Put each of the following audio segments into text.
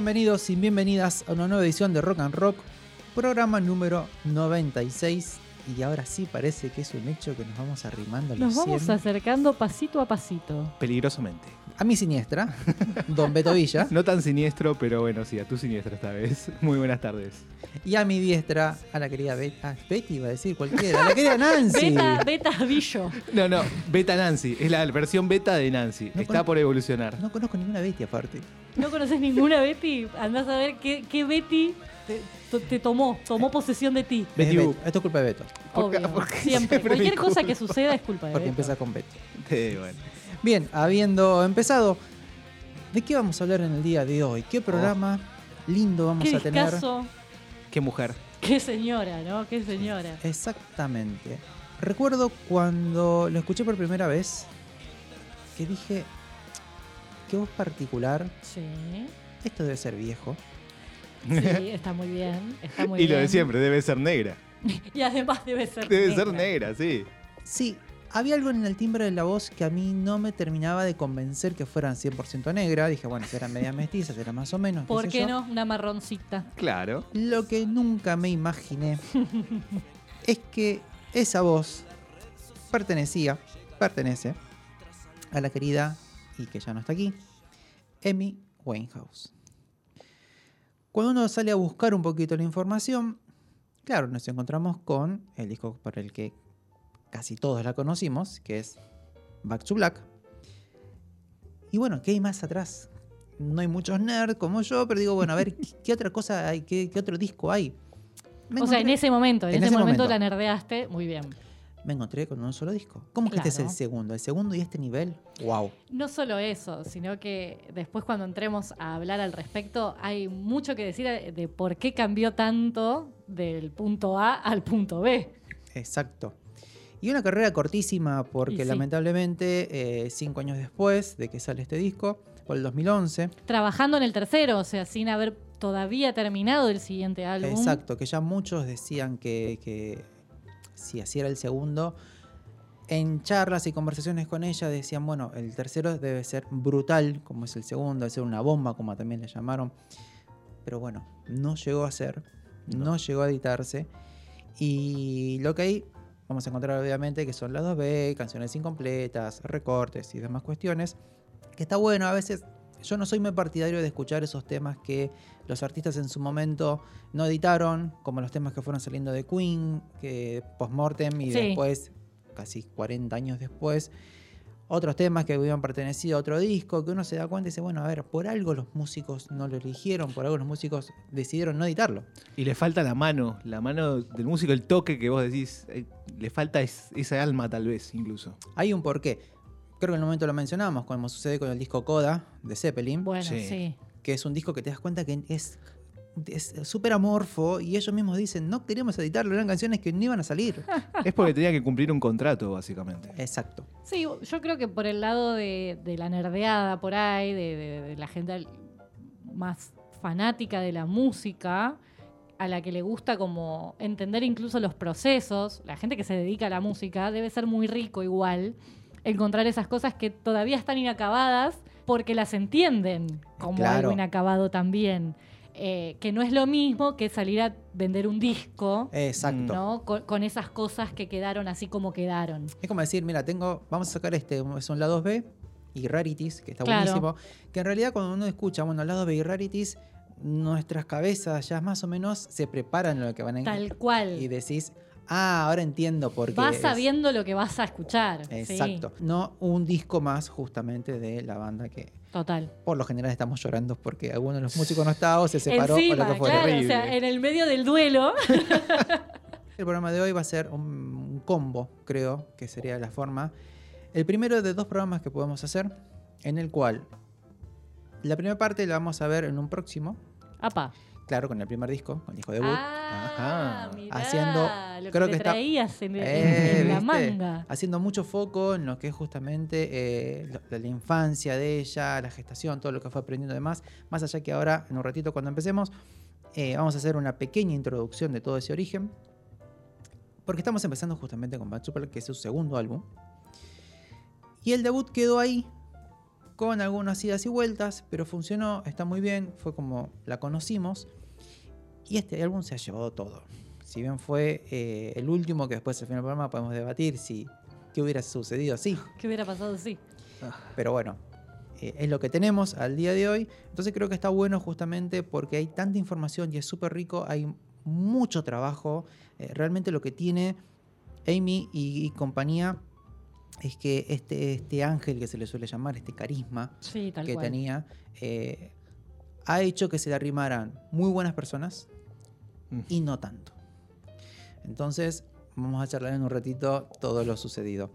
Bienvenidos y bienvenidas a una nueva edición de Rock and Rock, programa número 96. Y ahora sí parece que es un hecho que nos vamos arrimando a los Nos vamos 100. acercando pasito a pasito. Peligrosamente. A mi siniestra, Don Beto Villa, No tan siniestro, pero bueno, sí, a tu siniestra esta vez. Muy buenas tardes. y a mi diestra, a la querida Bet ah, Betty, iba a decir cualquiera, a la querida Nancy. Beta, beta Billo. No, no, Beta Nancy. Es la versión beta de Nancy. No Está por evolucionar. No conozco ninguna Betty aparte. ¿No conoces ninguna Betty? Andás a ver qué, qué Betty te, to- te tomó, tomó posesión de ti. Betty Boop. Beto. Esto es culpa de Beto, ¿Por qué- Obvio. por qué Siempre. siempre Cualquier cosa que suceda es culpa de porque Beto. empieza con Betty. Eh, bueno. Bien, habiendo empezado, ¿de qué vamos a hablar en el día de hoy? ¿Qué programa lindo vamos Qué a tener? discazo. Qué mujer. Qué señora, ¿no? Qué señora. Exactamente. Recuerdo cuando lo escuché por primera vez que dije, qué voz particular, Sí. esto debe ser viejo. Sí, está muy bien. Está muy y lo de siempre, debe ser negra. Y además debe ser Debe ser negra, sí. Sí, había algo en el timbre de la voz que a mí no me terminaba de convencer que fueran 100% negra. Dije, bueno, si eran medias mestizas, era más o menos. ¿Por qué no? Una marroncita. Claro. Lo que nunca me imaginé es que esa voz pertenecía, pertenece a la querida, y que ya no está aquí, Amy Winehouse. Cuando uno sale a buscar un poquito la información, claro, nos encontramos con el disco por el que casi todos la conocimos, que es Back to Black. Y bueno, ¿qué hay más atrás? No hay muchos nerds como yo, pero digo, bueno, a ver, ¿qué, qué otra cosa hay? ¿Qué, qué otro disco hay? Me O sea, en ese momento, en, en ese, ese momento, momento. la nerdeaste. Muy bien. me encontré con un solo disco. ¿Cómo que este es el segundo? ¿El segundo y este nivel? ¡Wow! No solo eso, sino que después cuando entremos a hablar al respecto, hay mucho que decir de por qué cambió tanto del punto A al punto B. Exacto. Y una carrera cortísima porque sí. lamentablemente eh, cinco años después de que sale este disco, por el 2011, Trabajando en el tercero, o sea, sin haber todavía terminado el siguiente álbum. exacto, que ya muchos decían que, que si así era el segundo, en charlas y conversaciones con ella decían, bueno, el tercero debe ser brutal, como es el segundo, debe ser una bomba, como también le llamaron. Pero bueno, no llegó a ser, no, No. llegó a editarse. Y lo que hay, vamos a encontrar obviamente que son las 2B, canciones incompletas, recortes y demás cuestiones. Que está bueno, a veces yo no soy muy partidario de escuchar esos temas que los artistas en su momento no editaron, como los temas que fueron saliendo de Queen, que post-mortem y Sí. después, casi 40 años después, otros temas que hubieran pertenecido a otro disco, que uno se da cuenta y dice, bueno, a ver, por algo los músicos no lo eligieron, por algo los músicos decidieron no editarlo. Y le falta la mano, la mano del músico, el toque que vos decís. eh, le falta es- esa alma, tal vez, incluso. Hay un porqué. Creo que en el momento lo mencionamos, como sucede con el disco Coda de Zeppelin, Bueno, Sí. sí. que es un disco que te das cuenta que es es súper amorfo y ellos mismos dicen, no queríamos editarlo, eran canciones que no iban a salir. Es porque tenía que cumplir un contrato, básicamente. Exacto. Sí, yo creo que por el lado de, de la nerdeada por ahí, de, de- de la gente más fanática de la música, a la que le gusta como entender incluso los procesos, la gente que se dedica a la música, debe ser muy rico igual encontrar esas cosas que todavía están inacabadas porque las entienden como Claro. algo inacabado también. Eh, que no es lo mismo que salir a vender un disco, Exacto. ¿no? Con, con esas cosas que quedaron así como quedaron. Es como decir, mira, tengo, vamos a sacar este, es un lado B y Rarities, que está Claro. buenísimo. Que en realidad cuando uno escucha, bueno, lado B y Rarities, nuestras cabezas ya más o menos se preparan lo que van a Tal cual. Y decís, Ah, ahora entiendo por qué. Vas es- sabiendo lo que vas a escuchar. sí, Exacto. No un disco más justamente de la banda que total. por lo general estamos llorando porque alguno de los músicos no estaba o se separó Encima, o lo que fuera. claro, o sea, en el medio del duelo. El programa de hoy va a ser un, un combo, creo que sería la forma. El primero de dos programas que podemos hacer, en el cual la primera parte la vamos a ver en un próximo, Apa. Claro, con el primer disco, con el disco debut. Ah, Ajá. mirá, Haciendo- lo creo que, está- traías en, en- Eh, en la manga. Haciendo mucho foco en lo que es justamente eh, la, la infancia de ella, la gestación, todo lo que fue aprendiendo demás. Más allá que ahora, en un ratito cuando empecemos, eh, vamos a hacer una pequeña introducción de todo ese origen. Porque estamos empezando justamente con Bad Super, que es su segundo álbum. Y el debut quedó ahí, con algunas idas y vueltas, pero funcionó, está muy bien, fue como la conocimos. Y este álbum se ha llevado todo. Si bien fue eh, el último, que después al final del programa podemos debatir si qué hubiera sucedido así. ¿Qué hubiera pasado sí? Pero bueno, eh, es lo que tenemos al día de hoy. Entonces creo que está bueno justamente porque hay tanta información y es súper rico, hay mucho trabajo. Eh, realmente lo que tiene Amy y, y compañía es que este, este ángel que se le suele llamar, este carisma Sí, que cual. tenía, eh, ha hecho que se le arrimaran muy buenas personas Y no tanto. Entonces, vamos a charlar en un ratito todo lo sucedido.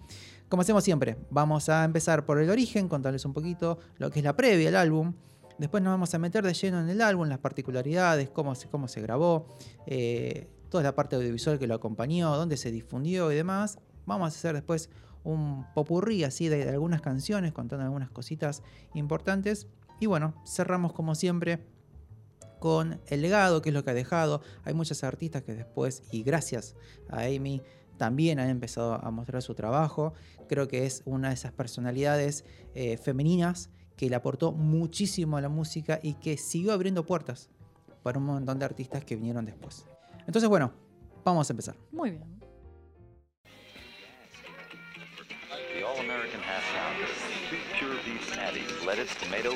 Como hacemos siempre, vamos a empezar por el origen, contarles un poquito lo que es la previa al álbum. Después nos vamos a meter de lleno en el álbum, las particularidades, cómo se, grabó, eh, toda la parte audiovisual que lo acompañó, dónde se difundió y demás. Vamos a hacer después un popurrí así de algunas canciones, contando algunas cositas importantes. Y bueno, cerramos como siempre con el legado, que es lo que ha dejado. Hay muchas artistas que después, y gracias a Amy, también han empezado a mostrar su trabajo. Creo que es una de esas personalidades eh, femeninas que le aportó muchísimo a la música y que siguió abriendo puertas para un montón de artistas que vinieron después. Entonces, bueno, vamos a empezar. Muy bien. The All-American Half Pounder. Two pure beef patties, lettuce, tomato.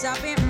shopping.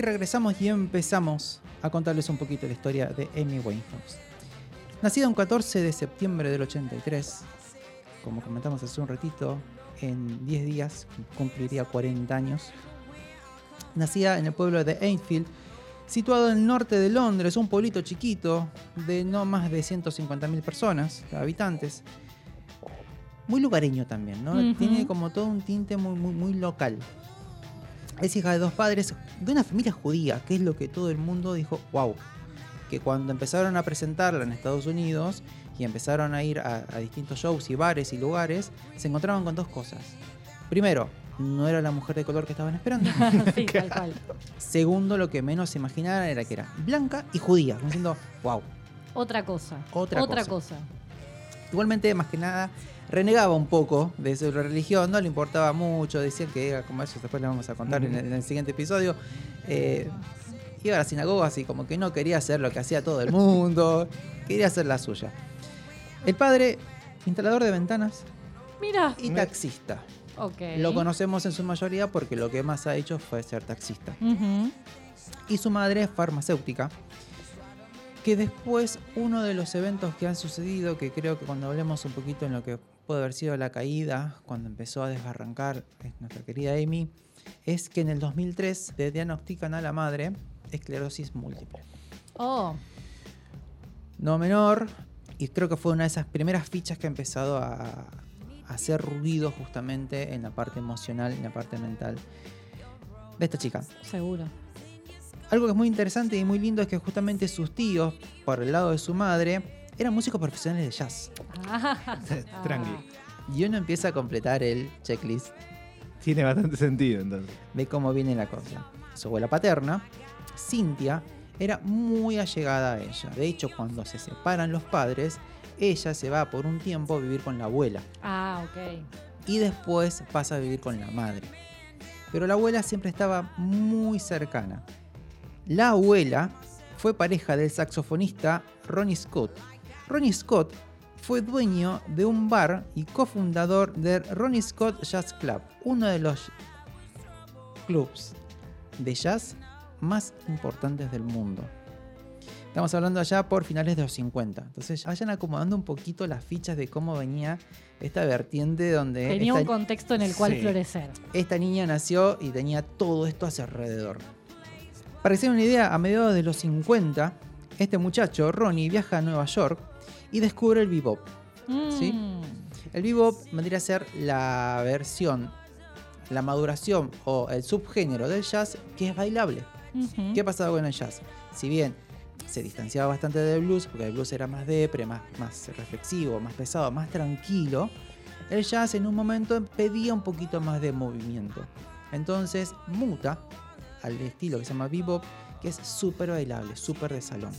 Aquí regresamos y empezamos a contarles un poquito la historia de Amy Winehouse. Nacida un 14 de septiembre del 83, como comentamos hace un ratito, en 10 días cumpliría 40 años. Nacida en el pueblo de Enfield, situado en el norte de Londres, un pueblito chiquito de no más de 150.000 personas, habitantes. Muy lugareño también, ¿no? Ujú. Tiene como todo un tinte muy, muy, muy local. Es hija de dos padres de una familia judía, que es lo que todo el mundo dijo, wow. Que cuando empezaron a presentarla en Estados Unidos y empezaron a ir a, a distintos shows y bares y lugares, se encontraban con dos cosas. Primero, no era la mujer de color que estaban esperando. sí, tal cual. Segundo, lo que menos se imaginaban era que era blanca y judía. Diciendo, wow. Otra cosa. Otra Otra cosa. cosa. Igualmente, más que nada, renegaba un poco de su religión, no le importaba mucho, decían que era como eso, después le vamos a contar en, el, en el siguiente episodio. eh, iba a la sinagoga así, como que no quería hacer lo que hacía todo el mundo, quería hacer la suya. El padre, instalador de ventanas Mira. y taxista. Ok. Lo conocemos en su mayoría porque lo que más ha hecho fue ser taxista. Y su madre es farmacéutica. Que después uno de los eventos que han sucedido, que creo que cuando hablemos un poquito en lo que puede haber sido la caída, cuando empezó a desbarrancar nuestra querida Amy, es que en el 2003 le diagnostican a la madre esclerosis múltiple. Oh, No menor, y creo que fue una de esas primeras fichas que ha empezado a, a hacer ruido justamente en la parte emocional, en la parte mental de esta chica. seguro. Algo que es muy interesante y muy lindo es que justamente sus tíos, por el lado de su madre, eran músicos profesionales de jazz. Ah, Tranqui. Y uno empieza a completar el checklist Tiene bastante sentido entonces. de cómo viene la cosa. Su abuela paterna, Cintia, era muy allegada a ella. De hecho, cuando se separan los padres, ella se va por un tiempo a vivir con la abuela. Ah, ok. y después pasa a vivir con la madre. Pero la abuela siempre estaba muy cercana. La abuela fue pareja del saxofonista Ronnie Scott. Ronnie Scott fue dueño de un bar y cofundador del Ronnie Scott Jazz Club, uno de los clubs de jazz más importantes del mundo. Estamos hablando allá por finales de los 50. Entonces vayan acomodando un poquito las fichas de cómo venía esta vertiente donde Tenía esta, un contexto en el cual Sí. florecer. esta niña nació y tenía todo esto a su alrededor. Para que se den una idea, a mediados de los 50, este muchacho, Ronnie, viaja a Nueva York y descubre el bebop. ¿Sí? Mm. El bebop vendría a ser la versión, la maduración o el subgénero del jazz que es bailable. Ujú. ¿Qué pasaba con el jazz? Si bien se distanciaba bastante del blues, porque el blues era más depre, más, más reflexivo, más pesado, más tranquilo, el jazz en un momento pedía un poquito más de movimiento. Entonces muta al estilo que se llama bebop, que es súper bailable, súper de salón.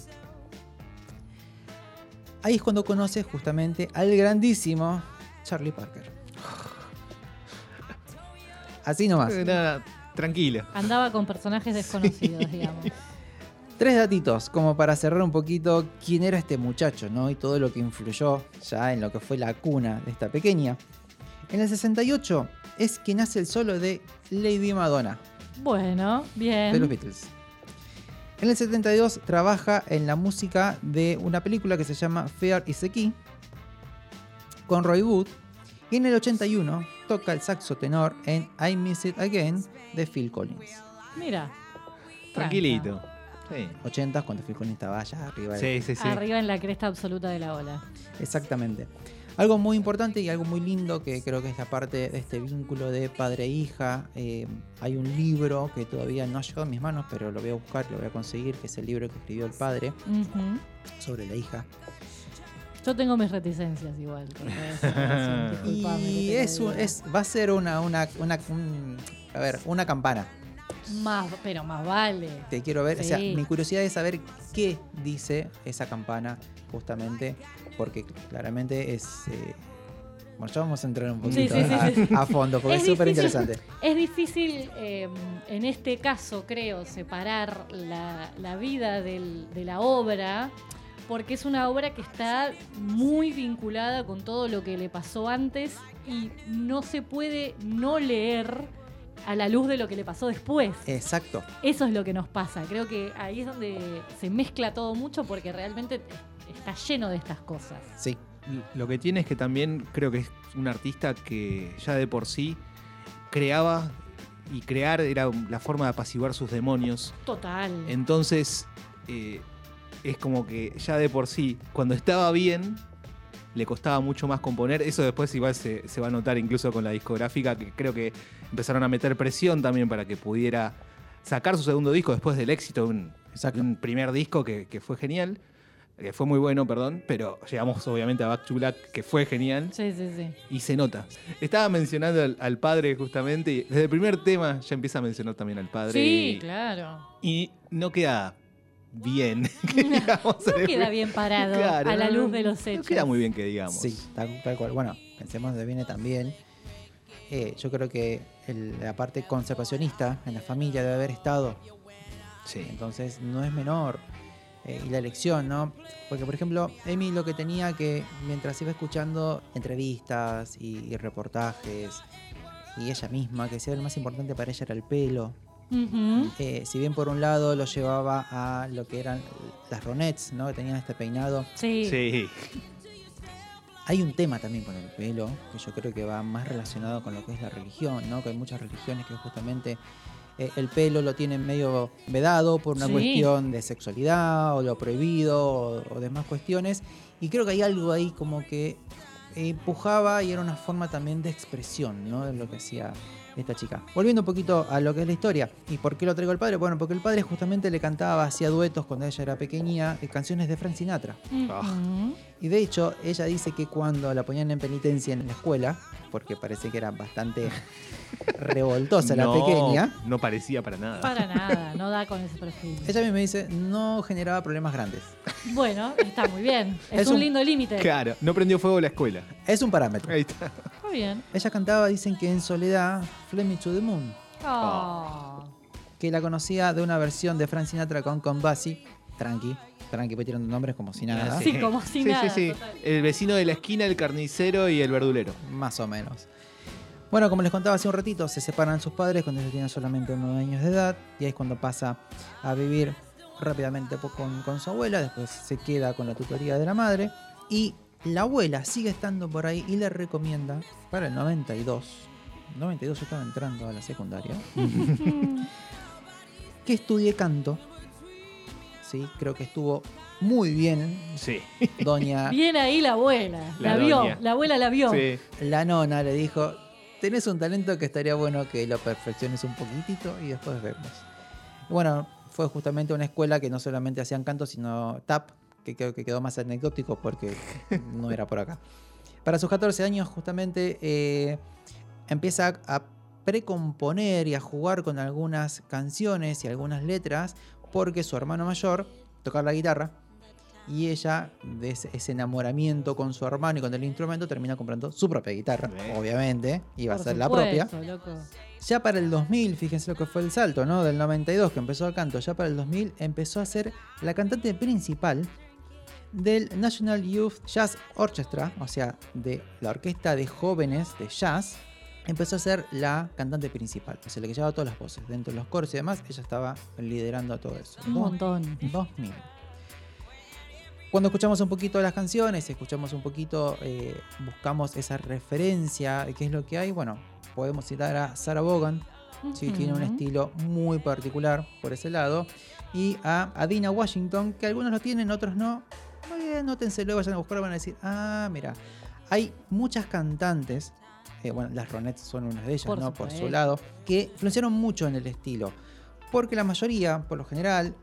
Ahí es cuando conoce justamente al grandísimo Charlie Parker. Así nomás. Nada, tranquilo. Andaba con personajes desconocidos, digamos. Tres datitos, como para cerrar un poquito quién era este muchacho, ¿no? Y todo lo que influyó ya en lo que fue la cuna de esta pequeña. En el 68 es que nace el solo de Lady Madonna, Bueno, de los bien. Beatles. En el 72 trabaja en la música de una película que se llama Fear is the Key, con Roy Wood. Y en el 81 toca el saxo tenor en I Miss It Again de Phil Collins. Mira. Tranquilito. Sí. 80 cuando Phil Collins estaba allá arriba. de- Sí, sí, sí. Arriba en la cresta absoluta de la ola. Exactamente. Algo muy importante y algo muy lindo que creo que es la parte de este vínculo de padre e hija. eh, hay un libro que todavía no ha llegado a mis manos, pero lo voy a buscar, lo voy a conseguir, que es el libro que escribió el padre sobre la hija. Yo tengo mis reticencias igual. Y es, un- es, va a ser una, una, una, un- a ver, una campana. Más, pero más vale. Te quiero ver, o sea, mi curiosidad es saber qué dice esa campana, justamente, porque claramente es. eh, bueno, ya vamos a entrar un poquito sí, sí, a, fondo, porque es súper interesante. Es difícil, eh, en este caso, creo, separar la, la vida del- de la obra, porque es una obra que está muy vinculada con todo lo que le pasó antes y no se puede no leer a la luz de lo que le pasó después. Exacto. Eso es lo que nos pasa. Creo que ahí es donde se mezcla todo mucho porque realmente está lleno de estas cosas. Sí. Lo que tiene es que también creo que es un artista que ya de por sí creaba y crear era la forma de apaciguar sus demonios. Total. Entonces, eh, es como que ya de por sí, cuando estaba bien, le costaba mucho más componer. Eso después igual se, se va a notar incluso con la discográfica, que creo que empezaron a meter presión también para que pudiera sacar su segundo disco después del éxito de un, primer disco que, que fue genial. Que fue muy bueno, perdón, pero llegamos obviamente a Back to Black, que fue genial. Sí, sí, sí. Y se nota. Estaba mencionando al, al padre justamente, y desde el primer tema ya empieza a mencionar también al padre. Sí, y, claro. y no queda bien. que digamos, en No queda bien parado Claro, a la luz de los No hechos. queda muy bien que digamos. Sí, tal, tal cual. Bueno, pensemos de viene también. Eh, yo creo que el- la parte conservacionista en la familia debe haber estado. Sí. Entonces no es menor. Eh, y la elección, ¿no? Porque, por ejemplo, Amy lo que tenía que, mientras iba escuchando entrevistas y, y reportajes, y ella misma, que decía que lo más importante para ella era el pelo. Eh, si bien por un lado lo llevaba a lo que eran las ronettes, ¿no? Que tenían este peinado Sí. Sí. Hay un tema también con el pelo, que yo creo que va más relacionado con lo que es la religión, ¿no? Que hay muchas religiones que justamente eh, el pelo lo tienen medio vedado por una Sí. cuestión de sexualidad o lo prohibido o, o demás cuestiones. Y creo que hay algo ahí como que empujaba y era una forma también de expresión, ¿no? De lo que hacía esta chica. Volviendo un poquito a lo que es la historia. ¿Y por qué lo traigo al padre? Bueno, porque el padre justamente le cantaba, hacía duetos cuando ella era pequeña, eh, canciones de Frank Sinatra. Ujú. Y de hecho, ella dice que cuando la ponían en penitencia en la escuela, porque parece que era bastante revoltosa la No, pequeña, No parecía para nada. Para nada, no da con ese perfil. ella a mí me dice, no generaba problemas grandes. Bueno, está muy bien. Es, Es un, un- lindo límite. Claro, no prendió fuego la escuela. Es un parámetro. Ahí está. Está bien. Ella cantaba, dicen que en soledad, Me to the Moon, Oh. que la conocía de una versión de Frank Sinatra con Con Bassi, tranqui, pues tirando nombres como si nada, Sí, como si sí, nada, Sí, sí, total. El vecino de la esquina, el carnicero y el verdulero. más o menos. Bueno, como les contaba hace un ratito, se separan sus padres cuando ella tiene solamente 9 años de edad y ahí es cuando pasa a vivir rápidamente con, con su abuela, después se queda con la tutoría de la madre y la abuela sigue estando por ahí y le recomienda para el 92, 92 yo estaba entrando a la secundaria, que estudie canto. Sí, creo que estuvo muy bien Sí. doña Bien ahí la abuela. La, La vio. doña. La abuela la vio. Sí. La nona le dijo, tenés un talento que estaría bueno que lo perfecciones un poquitito y después vemos. Bueno, fue justamente una escuela que no solamente hacían canto, sino tap, que creo que quedó más anecdótico porque no era por acá. Para sus 14 años justamente eh, empieza a precomponer y a jugar con algunas canciones y algunas letras porque su hermano mayor tocaba la guitarra y ella, de ese, ese enamoramiento con su hermano y con el instrumento, termina comprando su propia guitarra, Bien. obviamente, iba a ser la propia. loco. Ya para el 2000, fíjense lo que fue el salto, ¿no? Del 92 que empezó el canto, ya para el 2000 empezó a ser la cantante principal del National Youth Jazz Orchestra, o sea, de la orquesta de jóvenes de jazz, empezó a ser la cantante principal, o sea, la que llevaba todas las voces, dentro de los coros y demás, ella estaba liderando todo eso. Un Dos- montón. 2000. Cuando escuchamos un poquito de las canciones, escuchamos un poquito, eh, buscamos esa referencia de qué es lo que hay, bueno, podemos citar a Sarah Vaughan, sí, tiene un estilo muy particular por ese lado, y a Adina Washington, que algunos lo tienen, otros no. Muy bien, nótenselo, vayan a buscarlo, van a decir, ah, mira, hay muchas cantantes, eh, bueno, las Ronettes son una de ellas, Por ¿no? Por su lado, que influenciaron mucho en el estilo. Porque la mayoría, por lo general,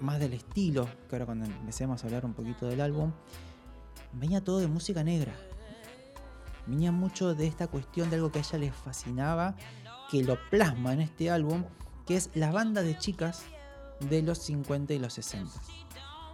más del estilo, que ahora cuando empecemos a hablar un poquito del álbum, venía todo de música negra. Venía mucho de esta cuestión de algo que a ella le fascinaba, que lo plasma en este álbum, que es la banda de chicas de los 50 y los 60.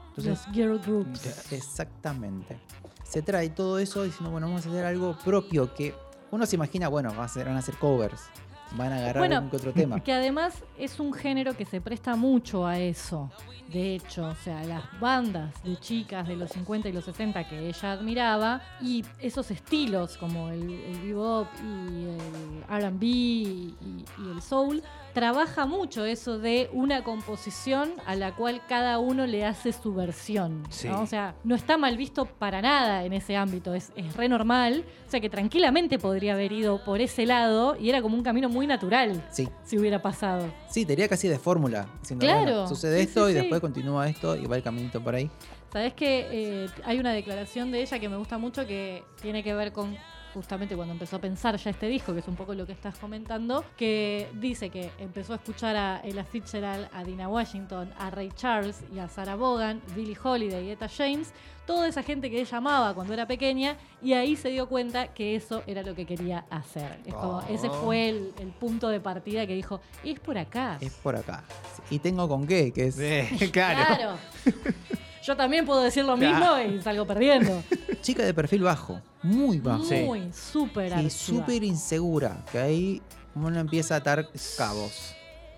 Entonces, Los girl groups. Exactamente. Se trae todo eso diciendo, bueno, vamos a hacer algo propio que uno se imagina, bueno, a van a hacer covers. van a agarrar Bueno, algún que otro tema. Que además es un género que se presta mucho a eso. De hecho, o sea, las bandas de chicas de los 50 y los 60 que ella admiraba y esos estilos como el, el bebop y el R&B y, y el soul trabaja mucho eso de una composición a la cual cada uno le hace su versión. ¿no? Sí. O sea, no está mal visto para nada en ese ámbito, es, es re normal. O sea, que tranquilamente podría haber ido por ese lado y era como un camino muy natural Sí, si hubiera pasado. sí, tenía casi de fórmula. Claro, bueno, sucede sí, esto sí, y después continúa esto y va el caminito por ahí. Sabes que eh, hay una declaración de ella que me gusta mucho que tiene que ver con justamente cuando empezó a pensar ya este disco, que es un poco lo que estás comentando, que dice que empezó a escuchar a Ella Fitzgerald, a Dina Washington, a Ray Charles y a Sarah Vaughan, Billie Holiday y Etta James, toda esa gente que ella amaba cuando era pequeña, y ahí se dio cuenta que eso era lo que quería hacer. Es como, ese fue el, el punto de partida que dijo, es por acá. Es por acá. Y tengo con qué, que es Eh, claro. Yo también puedo decir lo mismo y salgo perdiendo. chica de perfil bajo, muy bajo. Muy, súper Y arriba. súper insegura, que ahí uno empieza a atar cabos.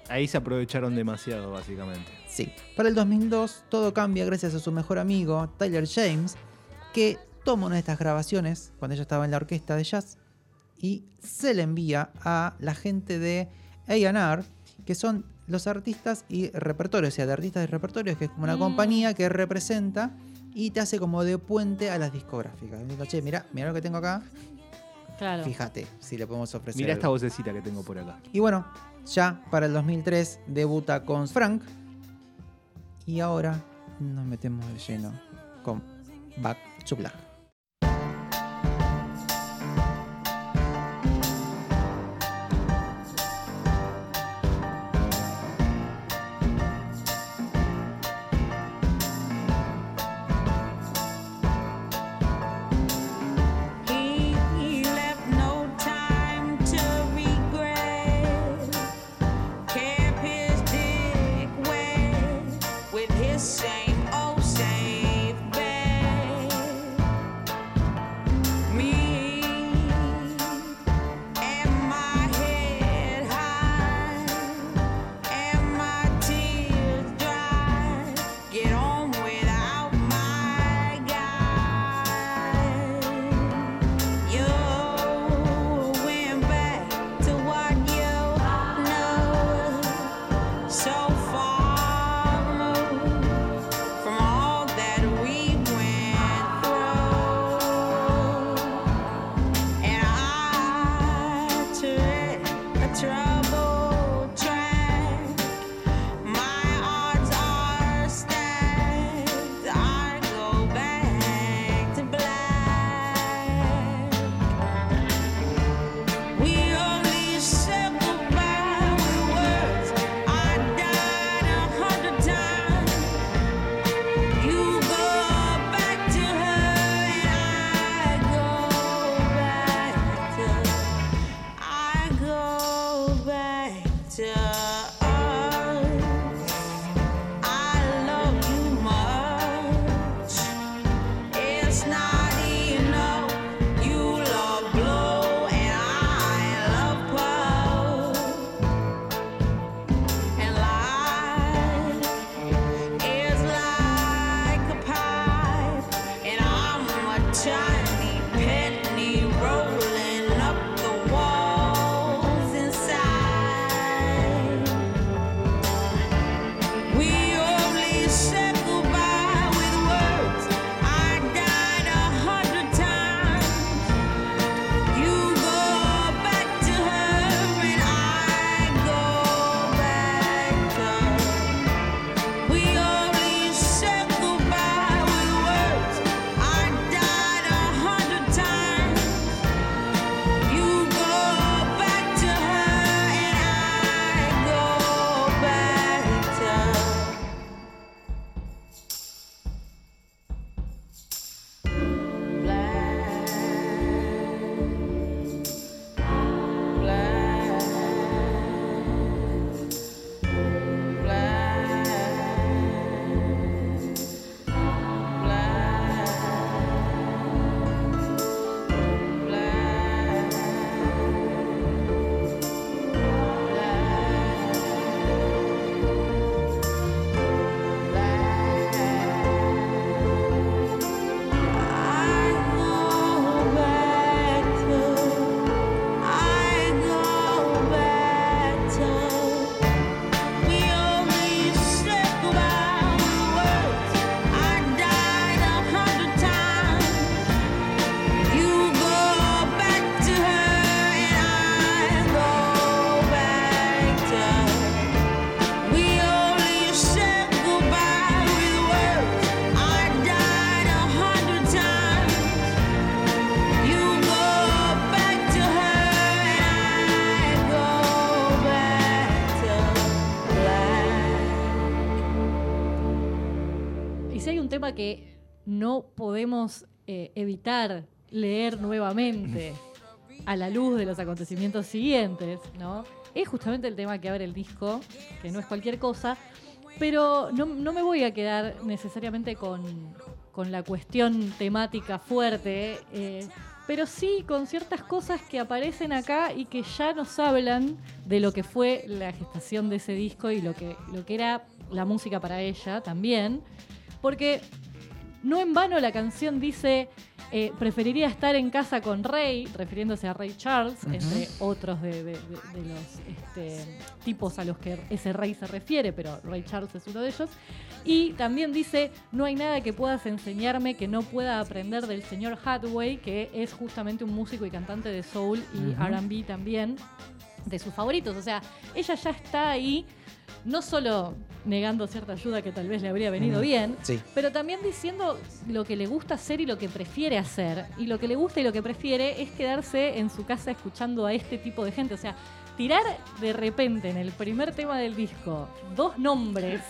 Ahí se aprovecharon demasiado, básicamente. Sí. Para el 2002 todo cambia gracias a su mejor amigo, Tyler James, que toma una de estas grabaciones cuando ella estaba en la orquesta de jazz y se le envía a la gente de A&R, que son los artistas y repertorios, o sea, de artistas y repertorios, que es como una Mm. compañía que representa y te hace como de puente a las discográficas. Diciendo, che, mira, mira lo que tengo acá, Claro. fíjate si le podemos ofrecer. Mira algo". esta vocecita que tengo por acá. Y bueno, ya para el 2003 debuta con Frank. Y ahora nos metemos de lleno con Back to Black. So que no podemos eh, evitar leer nuevamente a la luz de los acontecimientos siguientes, ¿no? Es justamente el tema que abre el disco, que no es cualquier cosa, pero no, no me voy a quedar necesariamente con, con la cuestión temática fuerte, eh, pero sí con ciertas cosas que aparecen acá y que ya nos hablan de lo que fue la gestación de ese disco y lo que, lo que era la música para ella también, porque no en vano la canción dice eh, preferiría estar en casa con Rey, refiriéndose a Rey Charles, entre otros de, de- de- de los este, tipos a los que ese rey se refiere, pero Rey Charles es uno de ellos. Y también dice, no hay nada que puedas enseñarme que no pueda aprender del señor Hathaway, que es justamente un músico y cantante de soul y. RB también, de sus favoritos. O sea, ella ya está ahí, no solo negando cierta ayuda que tal vez le habría venido bien, Sí. pero también diciendo lo que le gusta hacer y lo que prefiere hacer. Y lo que le gusta y lo que prefiere es quedarse en su casa escuchando a este tipo de gente. O sea, tirar de repente en el primer tema del disco dos nombres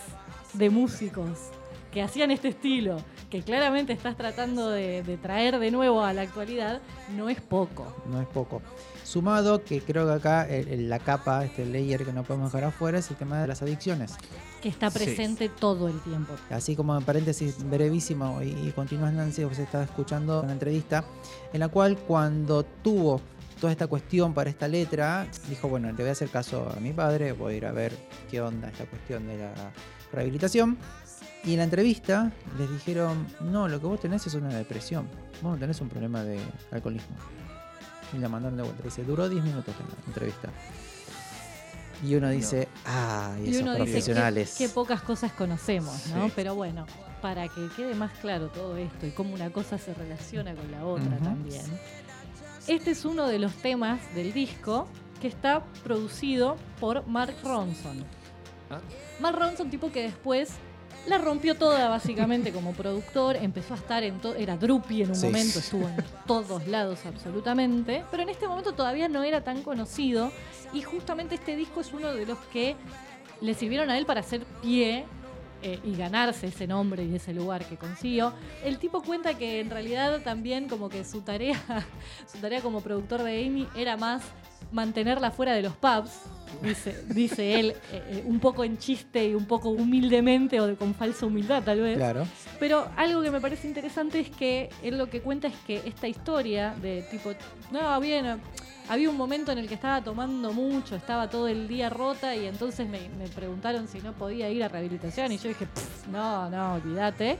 de músicos que hacían este estilo, que claramente estás tratando de, de traer de nuevo a la actualidad, no es poco. no es poco. Sumado que creo que acá el- el- la capa, este layer que no podemos dejar afuera es el tema de las adicciones. Que está Sí. presente todo el tiempo. Así como en paréntesis brevísimo y, y continúas Nancy, vos estás escuchando una entrevista en la cual cuando tuvo toda esta cuestión para esta letra, dijo, bueno, le voy a hacer caso a mi padre, voy a ir a ver qué onda esta cuestión de la rehabilitación. Y en la entrevista les dijeron, no, lo que vos tenés es una depresión, vos no tenés un problema de alcoholismo. Y la mandaron de vuelta. Dice, duró 10 minutos la entrevista. Y uno dice, ah, y Y esos uno dice profesionales. que, pocas cosas conocemos, ¿no? Sí. Pero bueno, para que quede más claro todo esto y cómo una cosa se relaciona con la otra también. Este es uno de los temas del disco que está producido por Mark Ronson. Ah. Mark Ronson, tipo que después la rompió toda básicamente como productor, empezó a estar en todo, era Drupi en un Sí. momento, estuvo en todos lados absolutamente, pero en este momento todavía no era tan conocido y justamente este disco es uno de los que le sirvieron a él para hacer pie eh, y ganarse ese nombre y ese lugar que consiguió. El tipo cuenta que en realidad también como que su tarea, su tarea como productor de Amy era más mantenerla fuera de los pubs, dice, dice él, eh, eh, un poco en chiste y un poco humildemente o de- con falsa humildad tal vez. Claro. Pero algo que me parece interesante es que él lo que cuenta es que esta historia de tipo, no, bien, había un momento en el que estaba tomando mucho, estaba todo el día rota y entonces me, me preguntaron si no podía ir a rehabilitación y yo dije, "Pff, no, no, olvídate.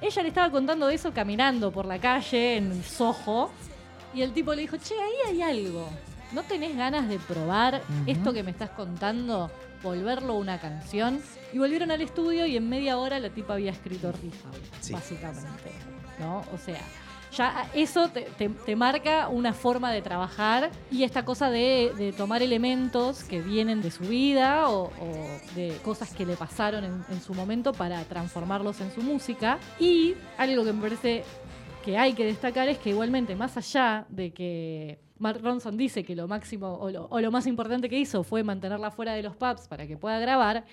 Ella le estaba contando de eso caminando por la calle en Soho y el tipo le dijo, che, ahí hay algo. ¿No tenés ganas de probar esto que me estás contando? Volverlo una canción. Y volvieron al estudio y en media hora la tipa había escrito rifa, Sí. básicamente. ¿No? O sea, ya eso te, te- te marca una forma de trabajar y esta cosa de, de tomar elementos que vienen de su vida o, o de cosas que le pasaron en, en su momento para transformarlos en su música. Y algo que me parece que hay que destacar es que igualmente, más allá de que Mark Ronson dice que lo máximo o lo, o lo más importante que hizo fue mantenerla fuera de los pubs para que pueda grabar,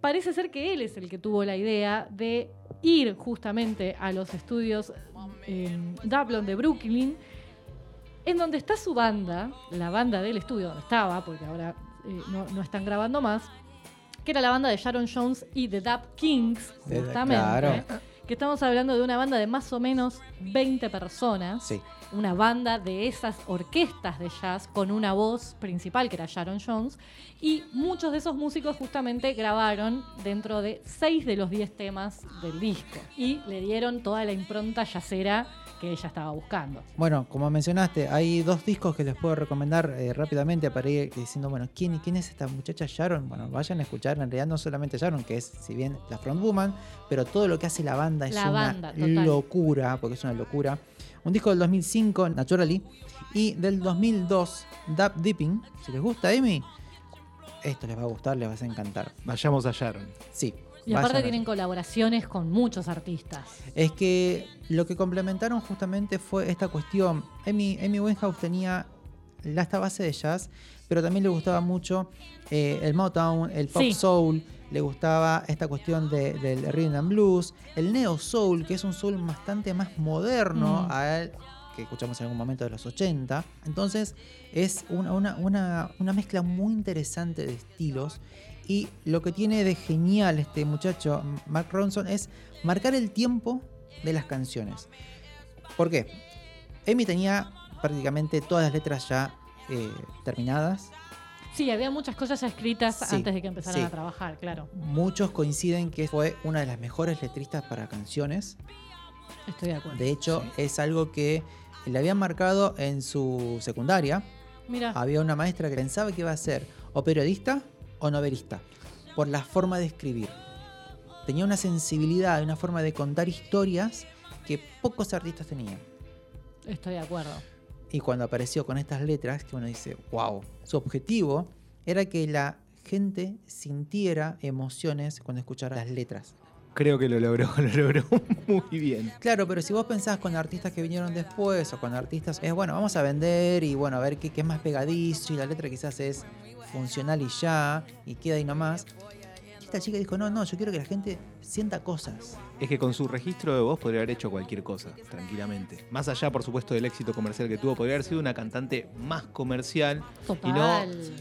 parece ser que él es el que tuvo la idea de ir justamente a los estudios eh, Dublin de Brooklyn, en donde está su banda, la banda del estudio donde estaba, porque ahora eh, no, no están grabando más, que era la banda de Sharon Jones y The Dap Kings, justamente. claro. Que estamos hablando de una banda de más o menos 20 personas. Sí. una banda de esas orquestas de jazz con una voz principal que era Sharon Jones. Y muchos de esos músicos justamente grabaron dentro de seis de los 10 temas del disco. Y le dieron toda la impronta yacera que ella estaba buscando. Bueno, como mencionaste, hay dos discos que les puedo recomendar eh, rápidamente para ir diciendo, bueno, ¿quién, ¿quién es esta muchacha Sharon? Bueno, vayan a escuchar, en realidad no solamente Sharon, que es, si bien la frontwoman, pero todo lo que hace la banda es La una banda, locura, porque es una locura. Un disco del 2005, Naturally, y del 2002, Dub Dipping. Si les gusta, Amy, esto les va a gustar, les va a encantar. Vayamos a Sharon. Sí. Y aparte vayan a- tienen colaboraciones con muchos artistas. Es que lo que complementaron justamente fue esta cuestión. Amy, Amy Winehouse tenía la, esta base de jazz, pero también le gustaba mucho eh, el Motown, el pop Sí. soul, le gustaba esta cuestión de- del rhythm and blues, el neo soul, que es un soul bastante más moderno Mm. a él, que escuchamos en algún momento de los 80. Entonces es una, una- una- una mezcla muy interesante de estilos. Y lo que tiene de genial este muchacho, Mark Ronson, es marcar el tiempo de las canciones. ¿Por qué? Amy tenía prácticamente todas las letras ya eh, terminadas. Sí, había muchas cosas ya escritas Sí, antes de que empezaran sí. a trabajar, claro. Muchos coinciden que fue una de las mejores letristas para canciones. Estoy de acuerdo. De hecho, es algo que le habían marcado en su secundaria. Mira, Había una maestra que pensaba que iba a ser o periodista o novelista, por la forma de escribir. Tenía una sensibilidad, una forma de contar historias que pocos artistas tenían. estoy de acuerdo. Y cuando apareció con estas letras, que uno dice, wow, su objetivo era que la gente sintiera emociones cuando escuchara las letras. Creo que lo logró, lo logró muy bien. Claro, pero si vos pensás con artistas que vinieron después o con artistas, es bueno, vamos a vender y bueno, a ver qué, qué es más pegadizo y la letra quizás es funcional y ya, y queda ahí nomás. Y esta chica dijo, no, no, yo quiero que la gente sienta cosas. Es que con su registro de voz podría haber hecho cualquier cosa, tranquilamente. Más allá, por supuesto, del éxito comercial que tuvo, podría haber sido una cantante más comercial y no,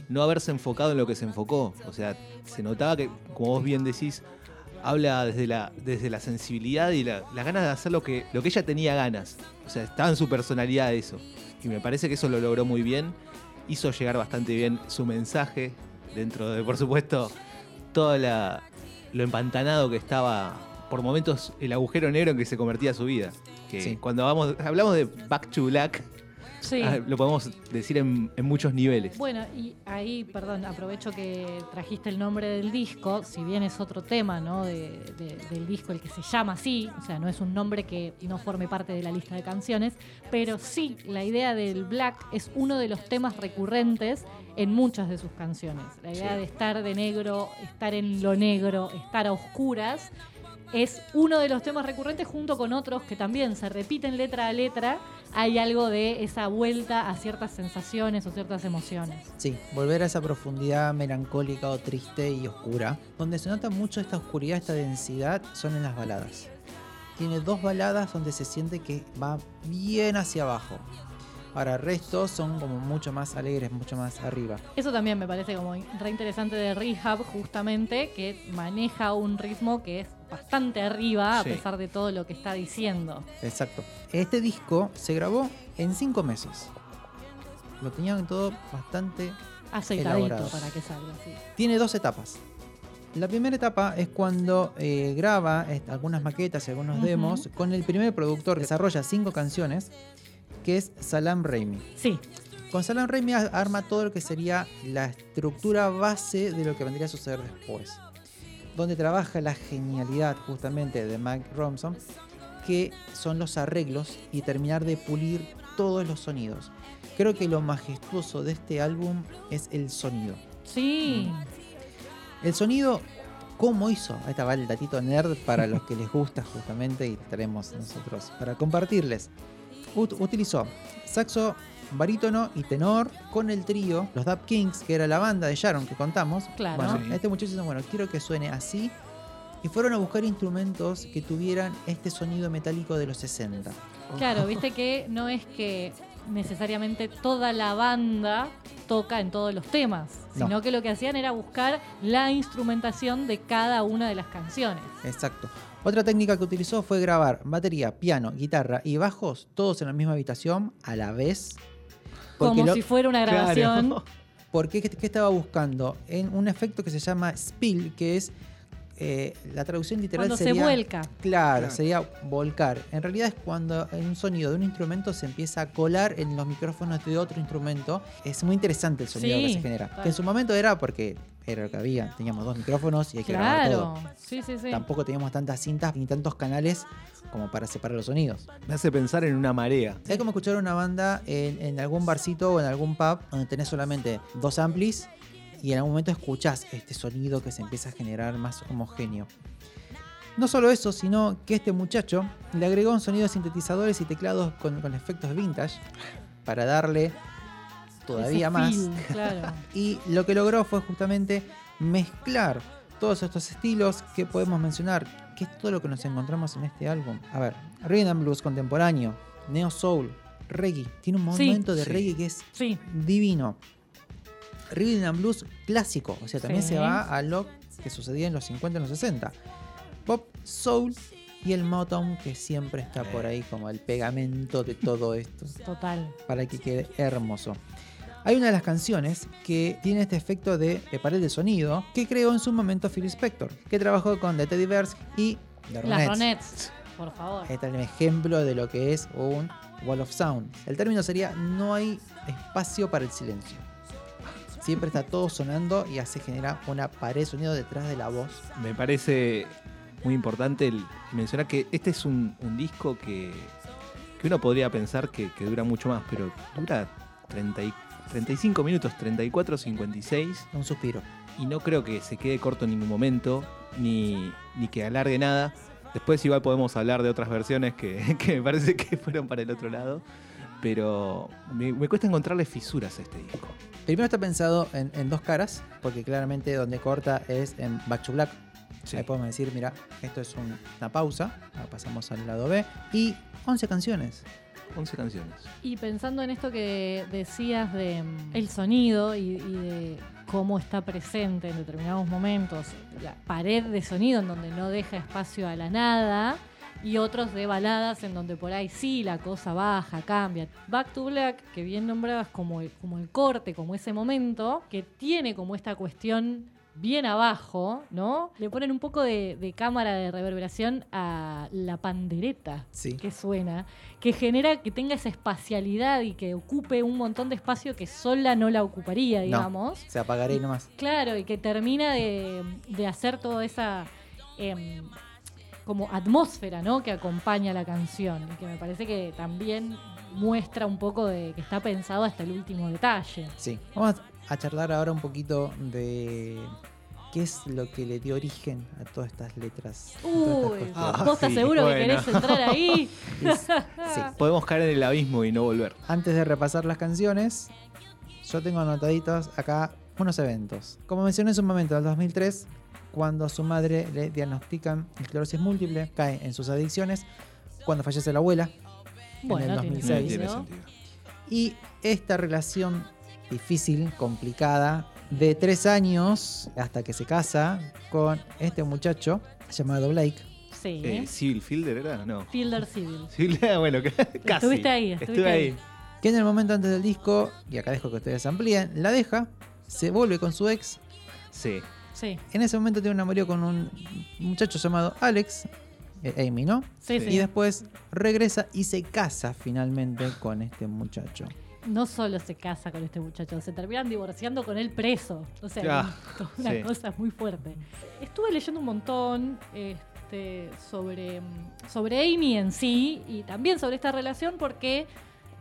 no haberse enfocado en lo que se enfocó. O sea, se notaba que, como vos bien decís, habla desde la, desde la sensibilidad y la, las ganas de hacer lo que, lo que ella tenía ganas. O sea, estaba en su personalidad eso. Y me parece que eso lo logró muy bien. Hizo llegar bastante bien su mensaje dentro de, por supuesto, todo la, lo empantanado que estaba por momentos el agujero negro en que se convertía su vida. Que Sí. cuando vamos, hablamos de Back to Black, Sí. ah, lo podemos decir en, en muchos niveles. Bueno, y ahí, perdón, aprovecho que trajiste el nombre del disco, si bien es otro tema, ¿no? De- de- del disco, el que se llama así, o sea, no es un nombre que no forme parte de la lista de canciones, pero sí, la idea del black es uno de los temas recurrentes en muchas de sus canciones. La idea Sí. de estar de negro, estar en lo negro, estar a oscuras, es uno de los temas recurrentes junto con otros que también se repiten letra a letra. Hay algo de esa vuelta a ciertas sensaciones o ciertas emociones. Sí, volver a esa profundidad melancólica o triste y oscura. Donde se nota mucho esta oscuridad, esta densidad, son en las baladas. Tiene dos baladas donde se siente que va bien hacia abajo. Ahora, el resto son como mucho más alegres, mucho más arriba. Eso también me parece como re interesante de Rehab, justamente, que maneja un ritmo que es bastante arriba, Sí. a pesar de todo lo que está diciendo. Exacto. Este disco se grabó en cinco meses. Lo tenían todo bastante Aceitadito Elaborado. para que salga así. Tiene dos etapas. La primera etapa es cuando eh, graba algunas maquetas y algunos demos con el primer productor que desarrolla cinco canciones, que es Salam Raimi. Sí, Con Salam Raimi arma todo lo que sería la estructura base de lo que vendría a suceder después. Donde trabaja la genialidad justamente de Mike Ronson, que son los arreglos y terminar de pulir todos los sonidos. Creo que lo majestuoso de este álbum es el sonido. sí. El sonido, ¿cómo hizo? Ahí estaba el datito nerd para los que les gusta justamente y estaremos nosotros para compartirles. Ut- utilizó saxo, barítono y tenor con el trío, los Dap Kings, que era la banda de Sharon que contamos. Claro. Bueno, Sí. este muchacho dice, bueno, quiero que suene así. Y fueron a buscar instrumentos que tuvieran este sonido metálico de los 60. Claro, viste que no es que necesariamente toda la banda toca en todos los temas, No. sino que lo que hacían era buscar la instrumentación de cada una de las canciones. Exacto. Otra técnica que utilizó fue grabar batería, piano, guitarra y bajos todos en la misma habitación a la vez. Como lo- si fuera una grabación. Claro. Porque ¿qué, qué estaba buscando? En un efecto que se llama spill, que es eh, la traducción literal Cuando se sería. vuelca. Claro, Claro. sería volcar. En realidad es cuando un sonido de un instrumento se empieza a colar en los micrófonos de otro instrumento. Es muy interesante el sonido Sí, que se genera. Que en su momento era porque era lo que había. Teníamos dos micrófonos y hay que grabar Claro. todo. Sí, sí, sí. Tampoco teníamos tantas cintas ni tantos canales como para separar los sonidos. Me hace pensar en una marea. Es como escuchar una banda en, en algún barcito o en algún pub donde tenés solamente dos amplis y en algún momento escuchás este sonido que se empieza a generar más homogéneo. No solo eso, sino que este muchacho le agregó un sonido de sintetizadores y teclados con, con efectos vintage para darle todavía Ese más. feel, claro. Y lo que logró fue justamente mezclar todos estos estilos, ¿qué podemos mencionar? ¿Qué es todo lo que nos encontramos en este álbum? A ver, Rhythm and Blues contemporáneo, Neo Soul, Reggae. Tiene un Sí. momento de Sí. reggae que es Sí, divino. Rhythm and Blues clásico, o sea, también Sí. se va a lo que sucedía en los 50 y los 60. Pop, Soul y el Motown que siempre está por ahí como el pegamento de todo esto total. para que quede hermoso. Hay una de las canciones que tiene este efecto de, de pared de sonido que creó en su momento Phil Spector, que trabajó con The Teddy Bears y The Las Ronettes. Ronettes, por favor. Este es un ejemplo de lo que es un wall of sound. El término sería no hay espacio para el silencio. Siempre está todo sonando y así genera una pared de sonido detrás de la voz. Me parece muy importante el mencionar que este es un, un disco que, que uno podría pensar que, que dura mucho más, pero dura 30 y- 35 minutos, 34, 56, Un suspiro. y no creo que se quede corto en ningún momento, ni, ni que alargue nada. Después igual podemos hablar de otras versiones que, que me parece que fueron para el otro lado, pero me, me cuesta encontrarle fisuras a este disco. Primero está pensado en, en dos caras, porque claramente donde corta es en Back to Black. Sí. Ahí podemos decir, mira, esto es un- una pausa, ahora pasamos al lado B. Y 11 canciones. 11 canciones. Y pensando en esto que decías de mm, el sonido y, y de cómo está presente en determinados momentos, la pared de sonido en donde no deja espacio a la nada, y otros de baladas en donde por ahí sí la cosa baja, cambia. Back to Black, que bien nombrabas como el, como el corte, como ese momento, que tiene como esta cuestión bien abajo, ¿no? Le ponen un poco de, de cámara de reverberación a la pandereta Sí. que suena, que genera que tenga esa espacialidad y que ocupe un montón de espacio que sola no la ocuparía, digamos. Se apagaré nomás. Claro, y que termina de, de hacer toda esa em, como atmósfera, ¿no? Que acompaña la canción y que me parece que también muestra un poco de que está pensado hasta el último detalle. Sí. Vamos a charlar ahora un poquito de qué es lo que le dio origen a todas estas letras. estas Uy. Ah, ¿vos estás sí, seguro bueno. que querés entrar ahí? Sí. Podemos caer en el abismo y no volver. Antes de repasar las canciones, yo tengo anotaditos acá unos eventos. Como mencioné en su momento, en el 2003, cuando a su madre le diagnostican esclerosis múltiple, cae en sus adicciones, cuando fallece la abuela, Bueno, el tiene 2006. No tiene sentido. y esta relación difícil, complicada, de tres años hasta que se casa con este muchacho llamado Blake. Sí. Eh, Civil Fielder era, no. Fielder Civil. Civil, bueno, casi. Estuviste ahí, estuviste Estuve ahí. ahí. que en el momento antes del disco, y acá dejo que ustedes amplíen, la deja, se vuelve con su ex. Sí. Sí, En ese momento tiene un amorío con un muchacho llamado Alex, eh, Amy, ¿no? sí, Sí. Y después regresa y se casa finalmente con este muchacho. no solo se casa con este muchacho, se terminan divorciando con él preso. O sea, Ah, una sí. cosa muy fuerte. Estuve leyendo un montón este, sobre, sobre Amy en sí y también sobre esta relación porque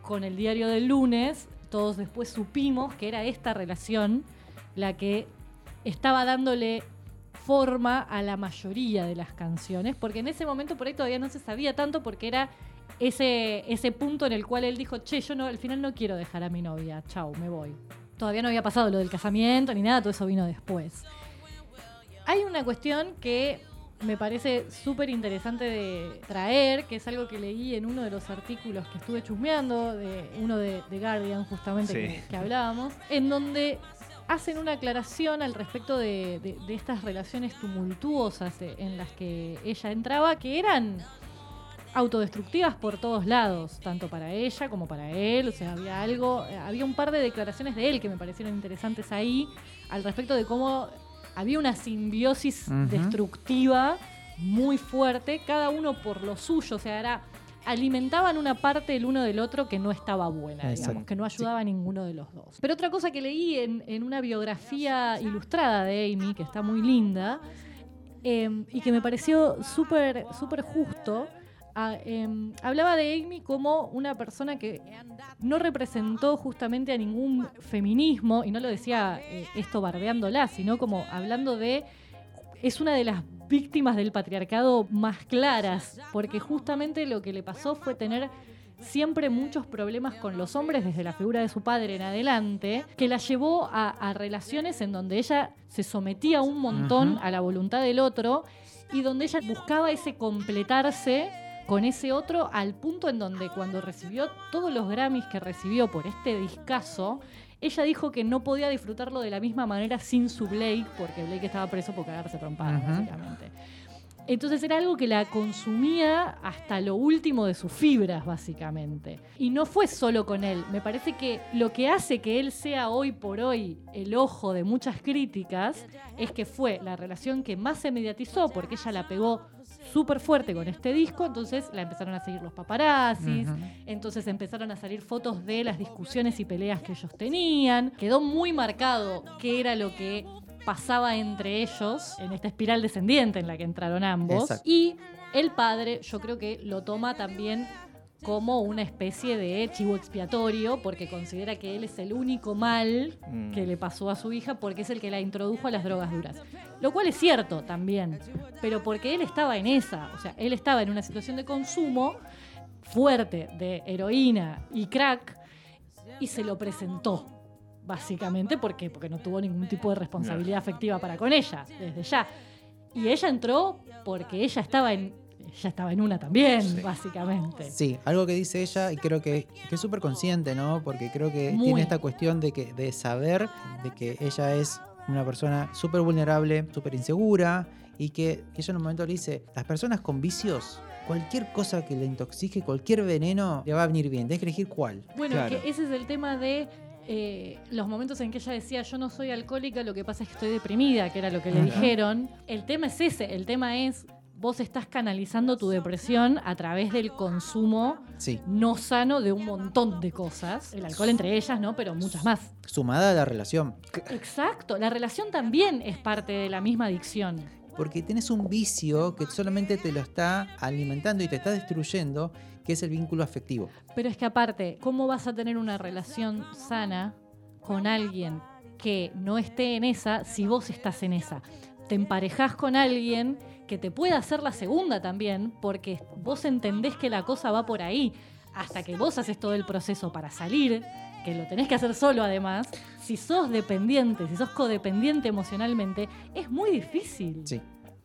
con el diario del lunes todos después supimos que era esta relación la que estaba dándole forma a la mayoría de las canciones, porque en ese momento por ahí todavía no se sabía tanto porque era ese, ese punto en el cual él dijo, che, yo no, al final no quiero dejar a mi novia, chau, me voy. Todavía no había pasado lo del casamiento ni nada, todo eso vino después. Hay una cuestión que me parece súper interesante de traer, que es algo que leí en uno de los artículos que estuve chusmeando, de uno de, de Guardian justamente Sí. que, que hablábamos, en donde hacen una aclaración al respecto de, de- de estas relaciones tumultuosas de- en las que ella entraba, que eran autodestructivas por todos lados, tanto para ella como para él, o sea, había algo, eh, había un par de declaraciones de él que me parecieron interesantes ahí, al respecto de cómo había una simbiosis destructiva muy fuerte, cada uno por lo suyo, o sea, era alimentaban una parte el uno del otro que no estaba buena, digamos, que no ayudaba a ninguno de los dos. Pero otra cosa que leí en, en una biografía ilustrada de Amy, que está muy linda, eh, y que me pareció súper súper justo, a- em, hablaba de Amy como una persona que no representó justamente a ningún feminismo, y no lo decía eh, esto bardeándola, sino como hablando de es una de las víctimas del patriarcado más claras, porque justamente lo que le pasó fue tener siempre muchos problemas con los hombres desde la figura de su padre en adelante, que la llevó a, a relaciones en donde ella se sometía un montón a la voluntad del otro y donde ella buscaba ese completarse con ese otro al punto en donde cuando recibió todos los Grammys que recibió por este discazo, ella dijo que no podía disfrutarlo de la misma manera sin su Blake, porque Blake estaba preso por cagarse trompada, básicamente. Entonces era algo que la consumía hasta lo último de sus fibras, básicamente. Y no fue solo con él. Me parece que lo que hace que él sea hoy por hoy el ojo de muchas críticas es que fue la relación que más se mediatizó, porque ella la pegó súper fuerte con este disco, entonces la empezaron a seguir los paparazzis, entonces empezaron a salir fotos de las discusiones y peleas que ellos tenían. Quedó muy marcado qué era lo que pasaba entre ellos en esta espiral descendiente en la que entraron ambos. Exacto. Y el padre, yo creo que lo toma también como una especie de chivo expiatorio, porque considera que él es el único mal Mm. que le pasó a su hija, porque es el que la introdujo a las drogas duras. Lo cual es cierto también, pero porque él estaba en esa, o sea, él estaba en una situación de consumo fuerte de heroína y crack y se lo presentó. Básicamente, ¿por qué? Porque no tuvo ningún tipo de responsabilidad afectiva para con ella, desde ya. Y ella entró porque ella estaba en, ella estaba en una también, básicamente. Sí, algo que dice ella y creo que, que es súper consciente, ¿no? Porque creo que Muy. tiene esta cuestión de, que, de saber de que ella es una persona súper vulnerable, súper insegura y que ella en un momento le dice, las personas con vicios, cualquier cosa que le intoxique, cualquier veneno, le va a venir bien, tienes que elegir cuál. Bueno, Claro. que ese es el tema de eh, los momentos en que ella decía yo no soy alcohólica, lo que pasa es que estoy deprimida, que era lo que le dijeron. El tema es ese, el tema es vos estás canalizando tu depresión a través del consumo Sí, no sano de un montón de cosas. El alcohol entre ellas, ¿no? Pero muchas más. sumada a la relación. Exacto, la relación también es parte de la misma adicción. Porque tienes un vicio que solamente te lo está alimentando y te está destruyendo, que es el vínculo afectivo. Pero es que aparte, ¿cómo vas a tener una relación sana con alguien que no esté en esa si vos estás en esa? Te emparejás con alguien que te pueda hacer la segunda también, porque vos entendés que la cosa va por ahí. Hasta que vos haces todo el proceso para salir, que lo tenés que hacer solo además, si sos dependiente, si sos codependiente emocionalmente, es muy difícil. Sí.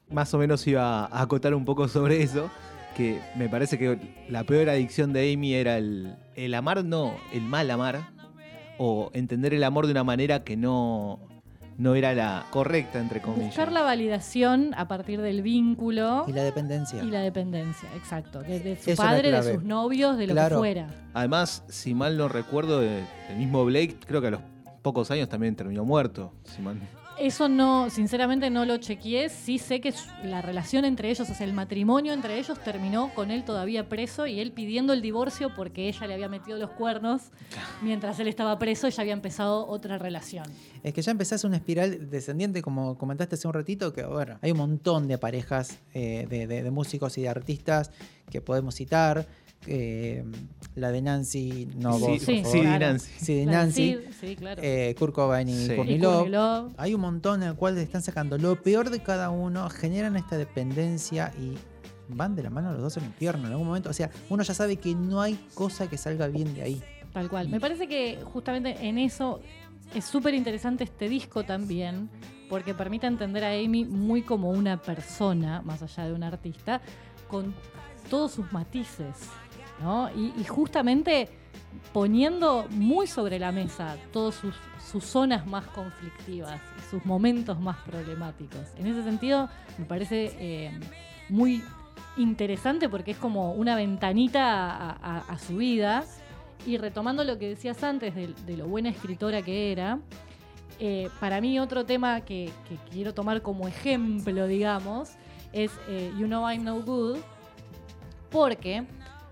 Más o menos iba a acotar un poco sobre eso, que me parece que la peor adicción de Amy era el, el amar, no, el mal amar, o entender el amor de una manera que no, no era la correcta, entre comillas. Buscar la validación a partir del vínculo Y la dependencia. y la dependencia, exacto. De, de su Eso padre, de sus novios, de lo que fuera. Además, si mal no recuerdo, el, el mismo Blake, creo que a los pocos años también terminó muerto. si mal- Eso no, sinceramente no lo chequeé. Sí sé que la relación entre ellos, o sea, el matrimonio entre ellos terminó con él todavía preso y él pidiendo el divorcio porque ella le había metido los cuernos. Mientras él estaba preso, ella había empezado otra relación. Es que ya empezás una espiral descendiente, como comentaste hace un ratito, que bueno, hay un montón de parejas eh, de, de- de músicos y de artistas que podemos citar. Eh, la de Nancy, no Sí, vos, sí, por sí, claro. Nancy. Sí, de Nancy, sí, claro. eh, Kurt Cobain y Sí. Courtney Y. Hay un montón en el cual están sacando lo peor de cada uno, generan esta dependencia y van de la mano los dos al infierno en algún momento. O sea, uno ya sabe que no hay cosa que salga bien de ahí. Tal cual. Me parece que justamente en eso es súper interesante este disco también, porque permite entender a Amy muy como una persona, más allá de un artista, con todos sus matices, Y, justamente poniendo muy sobre la mesa todas sus, sus zonas más conflictivas, sus momentos más problemáticos. En ese sentido, me parece eh, muy interesante porque es como una ventanita a, su vida. Y retomando lo que decías antes de, lo buena escritora que era, eh, para mí otro tema que, que quiero tomar como ejemplo, digamos, es eh, You Know I'm No Good, porque,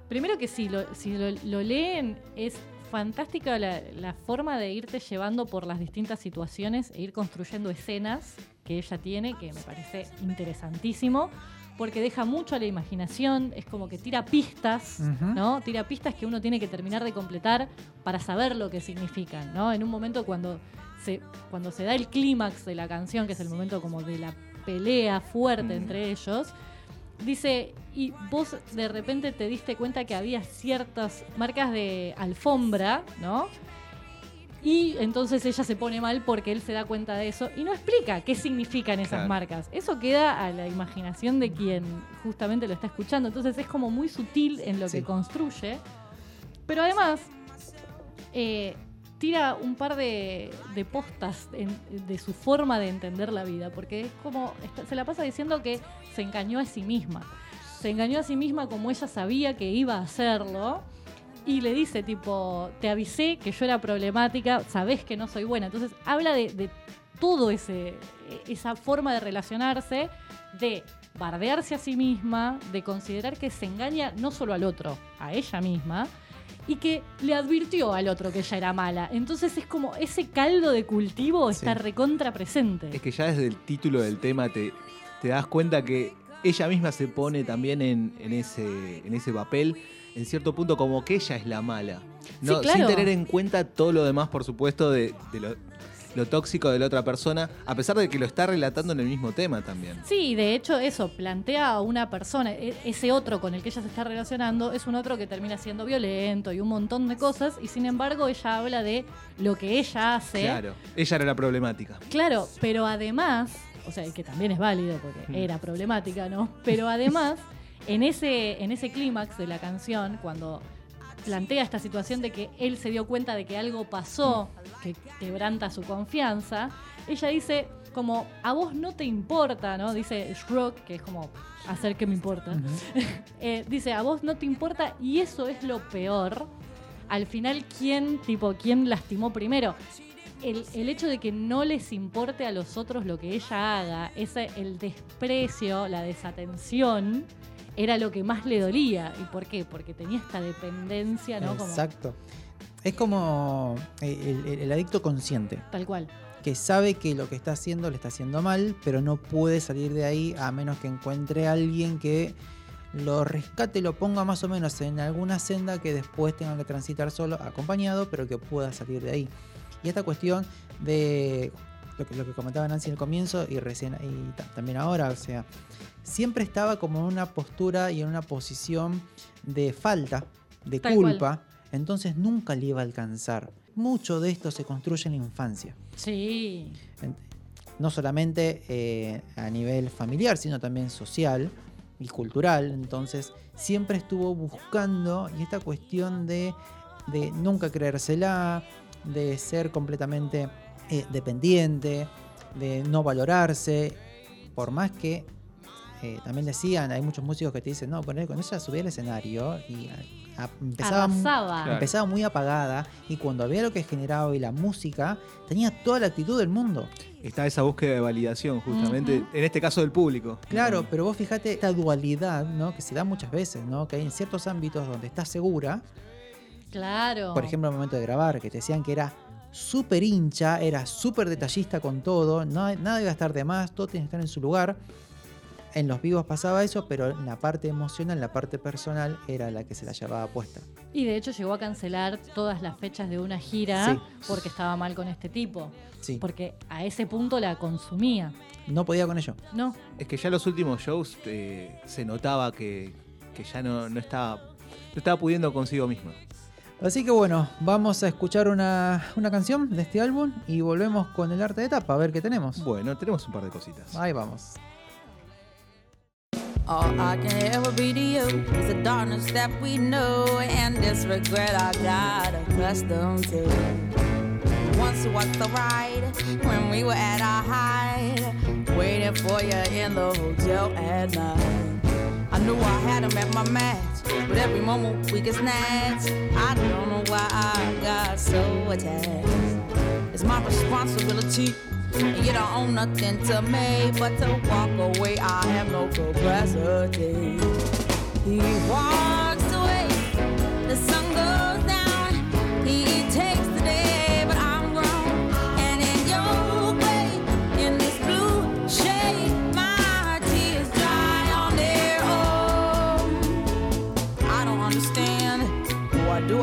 primero que sí, lo- si lo, lo leen, es fantástica la, la forma de irte llevando por las distintas situaciones e ir construyendo escenas que ella tiene, que me parece interesantísimo, porque deja mucho a la imaginación, es como que tira pistas. ¿no? Tira pistas que uno tiene que terminar de completar para saber lo que significan, ¿no? En un momento cuando se, cuando se da el clímax de la canción, que es el momento como de la pelea fuerte entre ellos, dice, y vos de repente te diste cuenta que había ciertas marcas de alfombra, ¿no? Y entonces ella se pone mal porque él se da cuenta de eso y no explica qué significan esas Claro. marcas. Eso queda a la imaginación de quien justamente lo está escuchando. Entonces es como muy sutil en lo Sí. que construye. Pero además, eh, tira un par de, postas de su forma de entender la vida, porque es como, se la pasa diciendo que se engañó a sí misma. Se engañó a sí misma como ella sabía que iba a hacerlo. Y le dice, tipo, te avisé que yo era problemática, sabés que no soy buena. Entonces habla de, de todo ese, esa forma de relacionarse, de bardearse a sí misma, de considerar que se engaña no solo al otro, a ella misma, y que le advirtió al otro que ella era mala. Entonces es como ese caldo de cultivo está recontra presente. Es que ya desde el título del tema te, te das cuenta que ella misma se pone también en, en ese, en ese papel, en cierto punto, como que ella es la mala. No, Sí, claro. Sin tener en cuenta todo lo demás, por supuesto, de, de lo, lo tóxico de la otra persona, a pesar de que lo está relatando en el mismo tema también. Sí, de hecho eso, plantea a una persona, e- ese otro con el que ella se está relacionando, es un otro que termina siendo violento y un montón de cosas, y sin embargo ella habla de lo que ella hace. Claro, ella era la problemática. Claro, pero además, o sea, que también es válido porque Mm. era problemática, ¿no? Pero además, en ese, en ese clímax de la canción, cuando plantea esta situación de que él se dio cuenta de que algo pasó que quebranta su confianza, ella dice como, a vos no te importa, ¿no? Dice Shrug, que es como hacer que me importa. Eh, dice, a vos no te importa y eso es lo peor. Al final, ¿quién, tipo, quién lastimó primero? El, el hecho de que no les importe a los otros lo que ella haga, ese, el desprecio, la desatención, era lo que más le dolía. ¿Y por qué? Porque tenía esta dependencia, ¿no? Como, Exacto. Es como el, el- el adicto consciente, tal cual. que sabe que lo que está haciendo le está haciendo mal, pero no puede salir de ahí a menos que encuentre a alguien que lo rescate, lo ponga más o menos en alguna senda que después tenga que transitar solo, acompañado, pero que pueda salir de ahí. Y esta cuestión de lo que, lo que comentaba Nancy al comienzo y recién y ta- también ahora, o sea, siempre estaba como en una postura y en una posición de falta, de Tal cual. culpa, entonces nunca le iba a alcanzar. Mucho de esto se construye en la infancia. Sí. No solamente eh, a nivel familiar, sino también social y cultural. Entonces, siempre estuvo buscando y esta cuestión de, de nunca creérsela, de ser completamente eh, dependiente, de no valorarse, por más que eh, también decían, hay muchos músicos que te dicen, no, con, él, con ella subía al escenario y a- a- empezaba. Claro. empezaba muy apagada y cuando veía lo que generaba y la música, tenía toda la actitud del mundo. Está esa búsqueda de validación, justamente, en este caso del público. Claro, pero vos fíjate esta dualidad, ¿no? Que se da muchas veces, ¿no? Que hay en ciertos ámbitos donde estás segura, Claro. por ejemplo, al momento de grabar, que te decían que era súper hincha, era súper detallista con todo, no, nada iba a estar de más, todo tiene que estar en su lugar. En los vivos pasaba eso, pero en la parte emocional, la parte personal, era la que se la llevaba puesta. Y de hecho llegó a cancelar todas las fechas de una gira Sí. porque estaba mal con este tipo. Sí, Porque a ese punto la consumía. no podía con ello. No, Es que ya los últimos shows eh, se notaba que, que ya no, no, estaba, no estaba pudiendo consigo misma. Así que bueno, vamos a escuchar una, una canción de este álbum y volvemos con el arte de tapa, a ver qué tenemos. Bueno, tenemos un par de cositas. Ahí vamos. All I can ever be to you is the darkness that we know and this regret I got accustomed to. Once was the ride when we were at our height, waiting for you in the hotel at night. I knew I had him at my match, but every moment we get snatched. I don't know why I got so attached. It's my responsibility. And you don't own nothing to me but to walk away. I have no capacity. He walks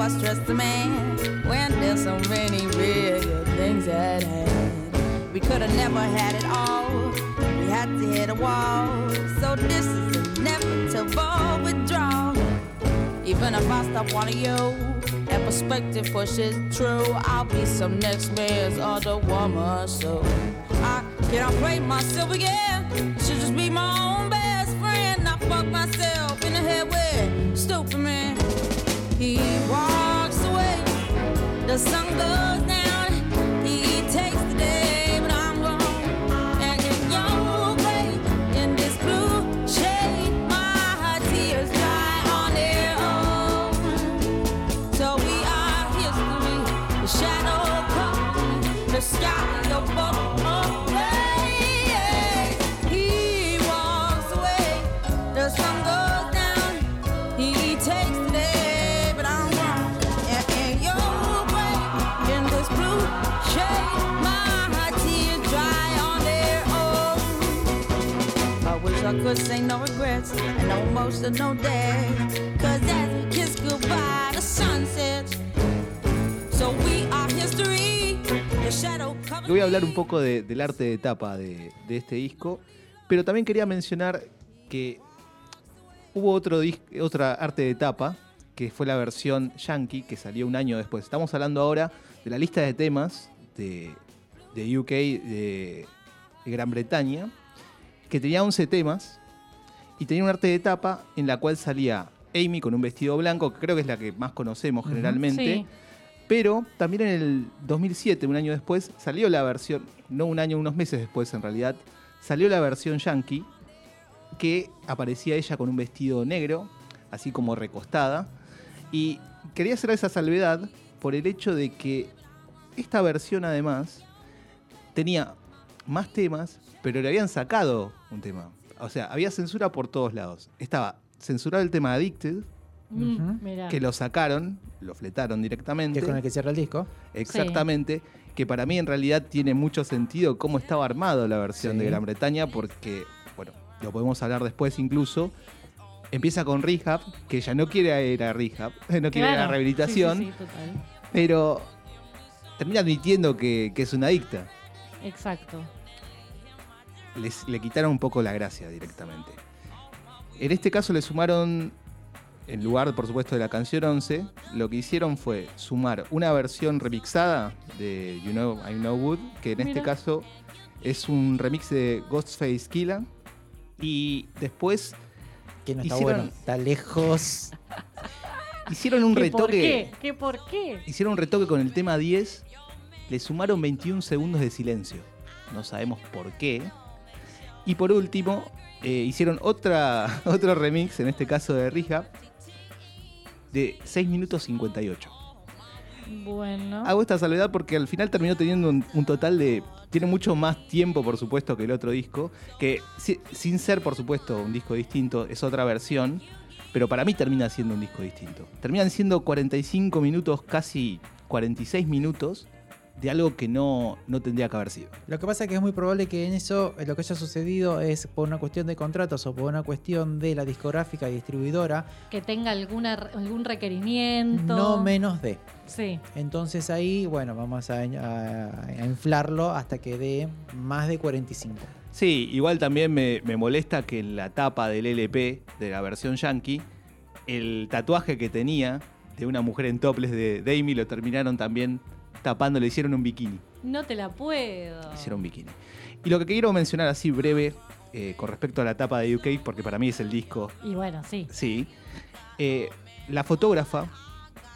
I stress the man when there's so many real good things at hand. We could have never had it all. We had to hit a wall. So this is inevitable withdrawal. Even if I stop wanting you that perspective pushes true, I'll be some next man's other woman. So I can't play myself again. Should just be my own baby. The sun I wish I could say no regrets and no emotional day. Cause as we kiss goodbye, the sun sets. So we are history. The shadow covers Voy a hablar un poco de- del arte de tapa de, de este disco, pero también quería mencionar que hubo otro otra arte de tapa, que fue la versión Yankee, que salió un año después. Estamos hablando ahora de la lista de temas de, de UK, de, de Gran Bretaña, que tenía 11 temas y tenía un arte de tapa en la cual salía Amy con un vestido blanco, que creo que es la que más conocemos generalmente. Sí. Pero también en el 2007, un año después, salió la versión, no un año, unos meses después en realidad, salió la versión yankee que aparecía ella con un vestido negro, así como recostada. Y quería hacer esa salvedad por el hecho de que esta versión además tenía más temas, pero le habían sacado un tema. O sea, había censura por todos lados. Estaba censurado el tema Addicted, Mm, que lo sacaron, lo fletaron Que directamente. es con el que cierra el disco. Exactamente, que para mí en realidad tiene mucho sentido cómo estaba armado la versión Sí. de Gran Bretaña, porque, bueno, lo podemos hablar después incluso. Empieza con Rehab, que ella no quiere ir a Rehab, no quiere ir a la rehabilitación, Sí, sí, sí, total. pero termina admitiendo que, que es una adicta. Exacto. Les, le quitaron un poco la gracia directamente. En este caso le sumaron, en lugar por supuesto de la canción 11, lo que hicieron fue sumar una versión remixada de You Know I Know Wood, que en este caso es un remix de Ghostface Killah. Y después Que no está Hicieron- bueno. Está lejos. hicieron un ¿Qué por retoque. qué? ¿Qué por qué? Hicieron un retoque con el tema 10, le sumaron 21 segundos de silencio. No sabemos por qué. Y por último, eh, hicieron otra, otro remix, en este caso de Rehab, de 6 minutos 58. Bueno. Hago esta salvedad porque al final terminó teniendo un, un total de... Tiene mucho más tiempo, por supuesto, que el otro disco, que si- sin ser, por supuesto, un disco distinto, es otra versión, pero para mí termina siendo un disco distinto. Terminan siendo 45 minutos, casi 46 minutos, de algo que no, no tendría que haber sido. Lo que pasa es que es muy probable que en eso lo que haya sucedido es por una cuestión de contratos o por una cuestión de la discográfica y distribuidora, Que tenga alguna, algún requerimiento. no menos de. Sí. Entonces ahí, bueno, vamos a, a- a inflarlo hasta que dé más de 45. Sí, igual también me, me molesta que en la tapa del LP de la versión yankee, el tatuaje que tenía de una mujer en toples de Dami lo terminaron también tapando, le hicieron un bikini. No te la puedo. Hicieron un bikini. Y lo que quiero mencionar así breve eh, con respecto a la tapa de UK, porque para mí es el disco, Y bueno, sí. sí. eh, la fotógrafa,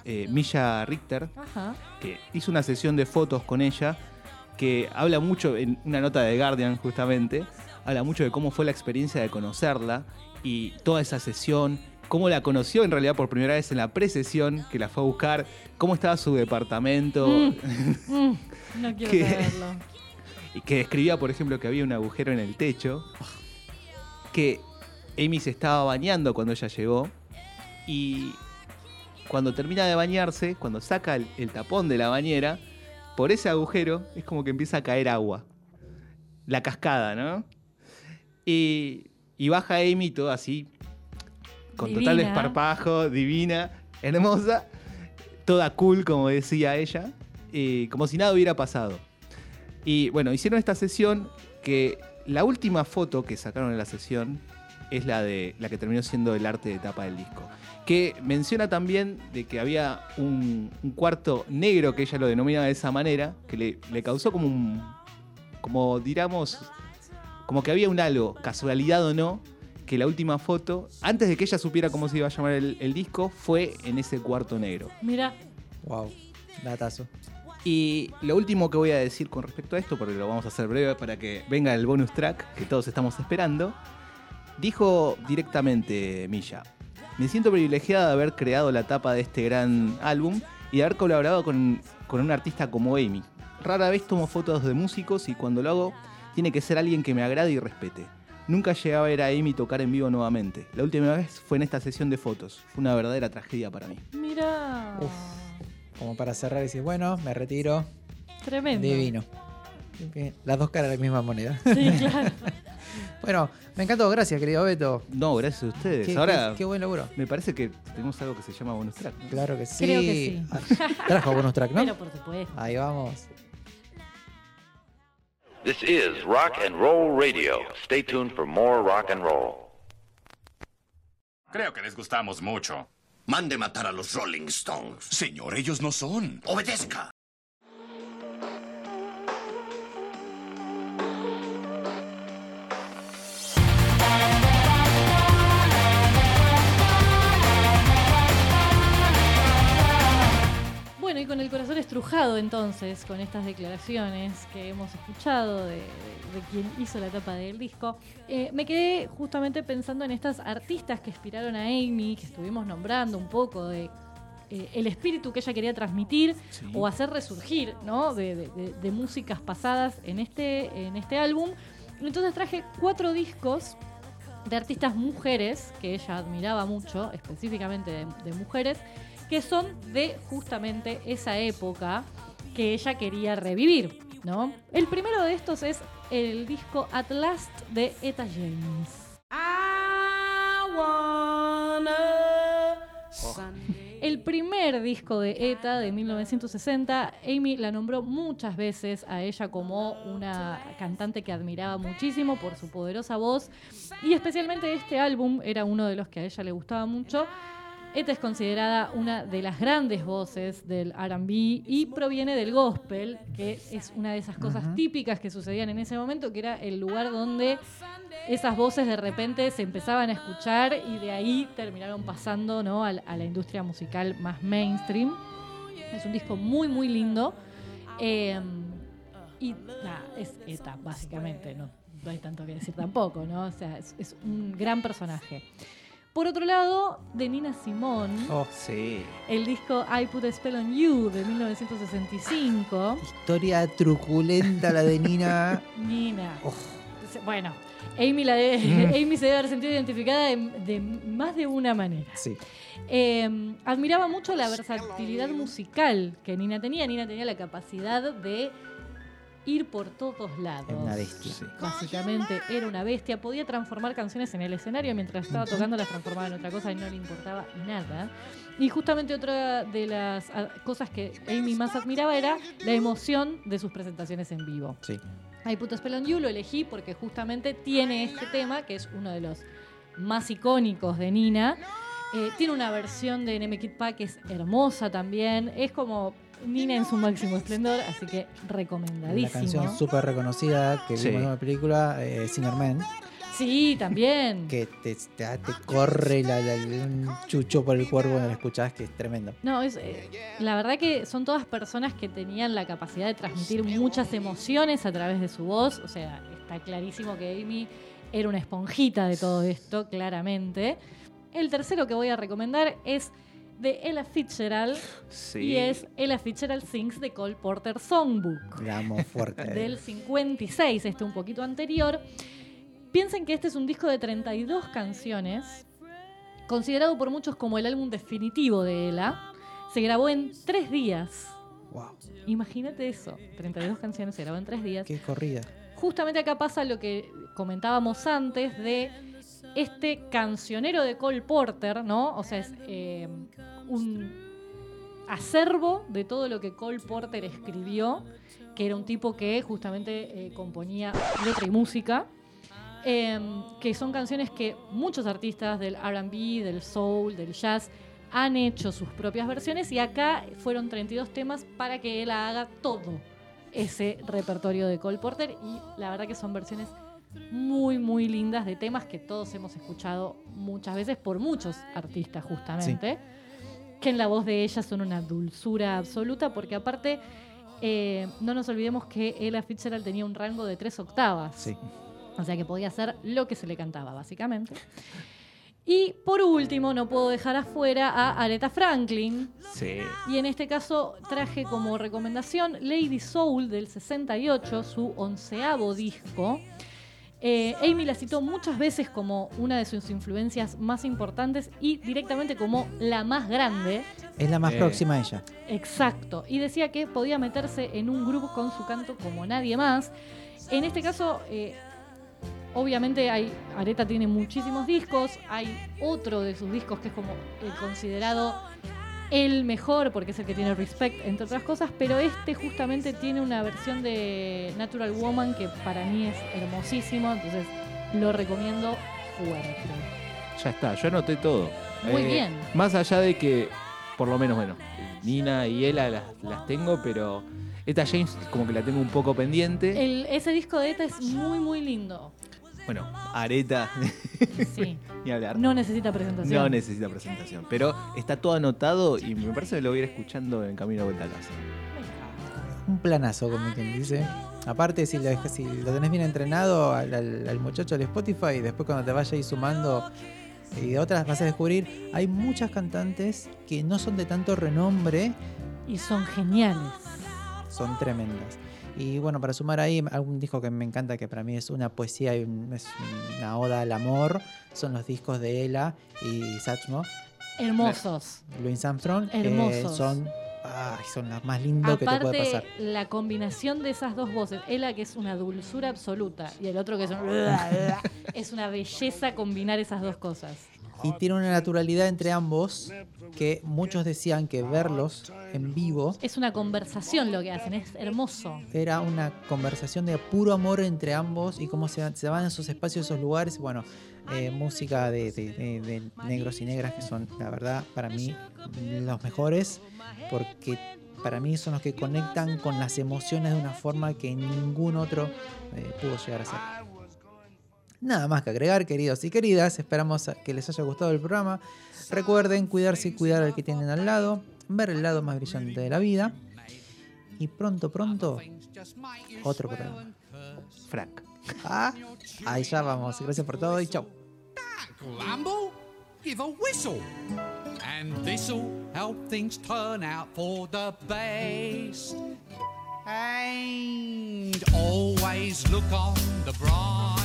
eh, Milla Richter, Ajá. que hizo una sesión de fotos con ella, que habla mucho, en una nota de Guardian justamente, habla mucho de cómo fue la experiencia de conocerla y toda esa sesión, cómo la conoció en realidad por primera vez en la precesión, que la fue a buscar, cómo estaba su departamento, Mm, no quiero saberlo. y que describía, por ejemplo, que había un agujero en el techo, que Amy se estaba bañando cuando ella llegó y cuando termina de bañarse, cuando saca el, el tapón de la bañera, por ese agujero es como que empieza a caer agua. La cascada, ¿no? Y, y baja Amy todo así, con total desparpajo, divina, hermosa, toda cool, como decía ella, y como si nada hubiera pasado. Y bueno, hicieron esta sesión que la última foto que sacaron en la sesión es la de la que terminó siendo el arte de tapa del disco. Que menciona también de que había un, un cuarto negro, que ella lo denomina de esa manera, que le, le causó como un. como diríamos. como que había un algo, casualidad o no, que la última foto, antes de que ella supiera cómo se iba a llamar el, el disco, fue en ese cuarto negro. Mira, Wow, datazo. Y lo último que voy a decir con respecto a esto, porque lo vamos a hacer breve para que venga el bonus track que todos estamos esperando, dijo directamente Milla, me siento privilegiada de haber creado la tapa de este gran álbum y de haber colaborado con, con un artista como Amy. Rara vez tomo fotos de músicos y cuando lo hago tiene que ser alguien que me agrade y respete. Nunca llegué a ver a Amy tocar en vivo nuevamente. La última vez fue en esta sesión de fotos. Fue una verdadera tragedia para mí. mira. Uf. Como para cerrar y decir, bueno, me retiro. Tremendo. Divino. Las dos caras de la misma moneda. Sí, claro. bueno, me encantó. Gracias, querido Beto. No, gracias a ustedes. Qué, Ahora qué- qué buen laburo. me parece que tenemos algo que se llama bonus track. ¿no? Claro que sí. Creo que sí. Ah, Trajo bonus track, ¿no? Pero por supuesto. Ahí vamos. This is Rock and Roll Radio. Stay tuned for more rock and roll. Creo que les gustamos mucho. Mande matar a los Rolling Stones. Señor, ellos no son. Obedezca. Bueno, y con el corazón estrujado entonces, con estas declaraciones que hemos escuchado de, de- de quien hizo la tapa del disco, eh, me quedé justamente pensando en estas artistas que inspiraron a Amy, que estuvimos nombrando un poco de eh, el espíritu que ella quería transmitir Sí. o hacer resurgir, ¿no? De, de- músicas pasadas en este, en este álbum. Entonces traje cuatro discos de artistas mujeres que ella admiraba mucho, específicamente de, de mujeres, que son de justamente esa época que ella quería revivir, ¿no? El primero de estos es el disco At Last de Etta James. El primer disco de ETA de 1960, Amy la nombró muchas veces a ella como una cantante que admiraba muchísimo por su poderosa voz y especialmente este álbum era uno de los que a ella le gustaba mucho. ETA es considerada una de las grandes voces del RB y proviene del gospel, que es una de esas cosas típicas que sucedían en ese momento, que era el lugar donde esas voces de repente se empezaban a escuchar y de ahí terminaron pasando ¿no? a, la- a la industria musical más mainstream. Es un disco muy, muy lindo. Eh, y es ETA, básicamente. No, no hay tanto que decir tampoco, ¿no? O sea, es, es un gran personaje. Por otro lado, de Nina Simone, Oh, Sí. el disco I Put a Spell on You de 1965. historia truculenta la de Nina. Nina. Oh. Bueno, Amy, la de- Amy se debe haber sentido identificada de, de más de una manera. Sí. Eh, admiraba mucho la versatilidad musical que Nina tenía. Nina tenía la capacidad de ir por todos lados. Es una bestia. Sí. Básicamente era una bestia. Podía transformar canciones en el escenario mientras estaba tocando, las transformaba en otra cosa y no le importaba nada. Y justamente otra de las ah, cosas que Amy más admiraba era la emoción de sus presentaciones en vivo. Sí. I Put a Spell on You lo elegí porque justamente tiene este tema, que es uno de los más icónicos de Nina. Eh, tiene una versión de Neme Kid Pa que es hermosa también. Es como Nina en su máximo esplendor, así que La recomendadísimo. canción súper reconocida que Sí. vimos en la película, eh, Singer Man, Sí, también. que te, te, te corre la- la- un chucho por el cuerpo cuando la escuchás, que es tremendo. No, es, eh, la verdad que son todas personas que tenían la capacidad de transmitir muchas emociones a través de su voz. O sea, está clarísimo que Amy era una esponjita de todo esto, claramente. El tercero que voy a recomendar es de Ella Fitzgerald Sí. y es Ella Fitzgerald Sings the Cole Porter Songbook La amo fuerte. del 56, este un poquito anterior. Piensen que este es un disco de 32 canciones, considerado por muchos como el álbum definitivo de Ella. Se grabó en tres días. Wow, Imagínate eso, 32 canciones se grabó en tres días. qué corrida. Justamente acá pasa lo que comentábamos antes de este cancionero de Cole Porter, ¿no? O sea, es eh, un acervo de todo lo que Cole Porter escribió, que era un tipo que justamente eh, componía letra y música. em, que son canciones que muchos artistas del RB, del soul, del jazz han hecho sus propias versiones y acá fueron 32 temas para que él haga todo ese repertorio de Cole Porter y la verdad que son versiones muy muy lindas de temas que todos hemos escuchado muchas veces por muchos artistas justamente que en la voz de ella son una dulzura absoluta porque aparte eh, no nos olvidemos que Ella Fitzgerald tenía un rango de tres octavas Sí. o sea que podía hacer lo que se le cantaba, básicamente. Y por último, no puedo dejar afuera a Aretha Franklin. Sí. Y en este caso traje como recomendación Lady Soul del 68, su onceavo disco. Eh, Amy la citó muchas veces como una de sus influencias más importantes y directamente como la más grande. Es la más Eh. próxima a ella. Exacto. Y decía que podía meterse en un grupo con su canto como nadie más. En este caso, eh, obviamente hay, Areta tiene muchísimos discos. Hay otro de sus discos que es como el considerado el mejor, porque es el que tiene Respect, entre otras cosas. Pero este justamente tiene una versión de Natural Woman que para mí es hermosísimo. Entonces lo recomiendo fuerte. Ya está, yo anoté todo. Eh, Muy bien. Más allá de que, por lo menos, bueno, Nina y Ella las, las tengo, pero esta James como que la tengo un poco pendiente. El- ese disco de ETA es muy, muy lindo. Bueno, Areta, Sí. ni hablar. No necesita presentación. No necesita presentación, pero está todo anotado y me parece que lo voy a ir escuchando en camino de vuelta a casa. Un planazo, como quien dice. Aparte, si lo, dejas- si lo tenés bien entrenado al, al- al muchacho del Spotify, después cuando te vaya ahí sumando y de otras vas a descubrir, hay muchas cantantes que no son de tanto renombre, Y son geniales. son tremendas. Y bueno, para sumar ahí, algún disco que me encanta, que para mí es una poesía y un- es una oda al amor, son los discos de Ella y Satchmo, Hermosos. Louis Armstrong, Hermosos. son, ay, son las más lindas que te puede pasar. La combinación de esas dos voces, Ella que es una dulzura absoluta y el otro que es un... es una belleza combinar esas dos cosas. Y tiene una naturalidad entre ambos que muchos decían que verlos en vivo Es una conversación lo que hacen, es hermoso. era una conversación de puro amor entre ambos y cómo se, se van a esos espacios, esos lugares. Bueno, eh, música de, de- de- de negros y negras que son, la verdad, para mí los mejores porque para mí son los que conectan con las emociones de una forma que ningún otro eh, pudo llegar a hacer. Nada más que agregar, queridos y queridas. Esperamos que les haya gustado el programa. Recuerden cuidarse y cuidar al que tienen al lado. Ver el lado más brillante de la vida. Y pronto, pronto, otro programa. Frank. Ah, ahí ya vamos. Gracias por todo y chau. Lambo, give a whistle. And this'll help things turn out for the best. And always look on the bright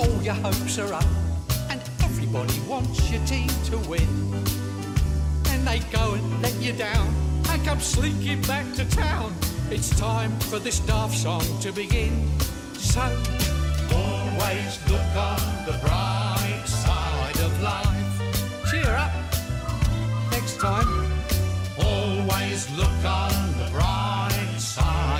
All your hopes are up, and everybody wants your team to win, and they go and let you down and come slinking back to town. It's time for this daft song to begin. So always look on the bright side of life. Cheer up. Next time, always look on the bright side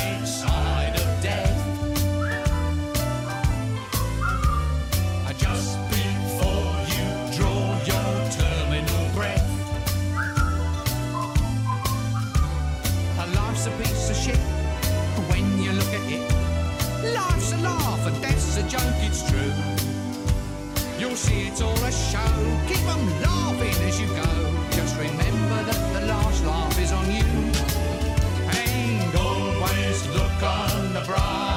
see it's all a show. Keep on laughing as you go. Just remember that the last laugh is on you. And always look on the bright.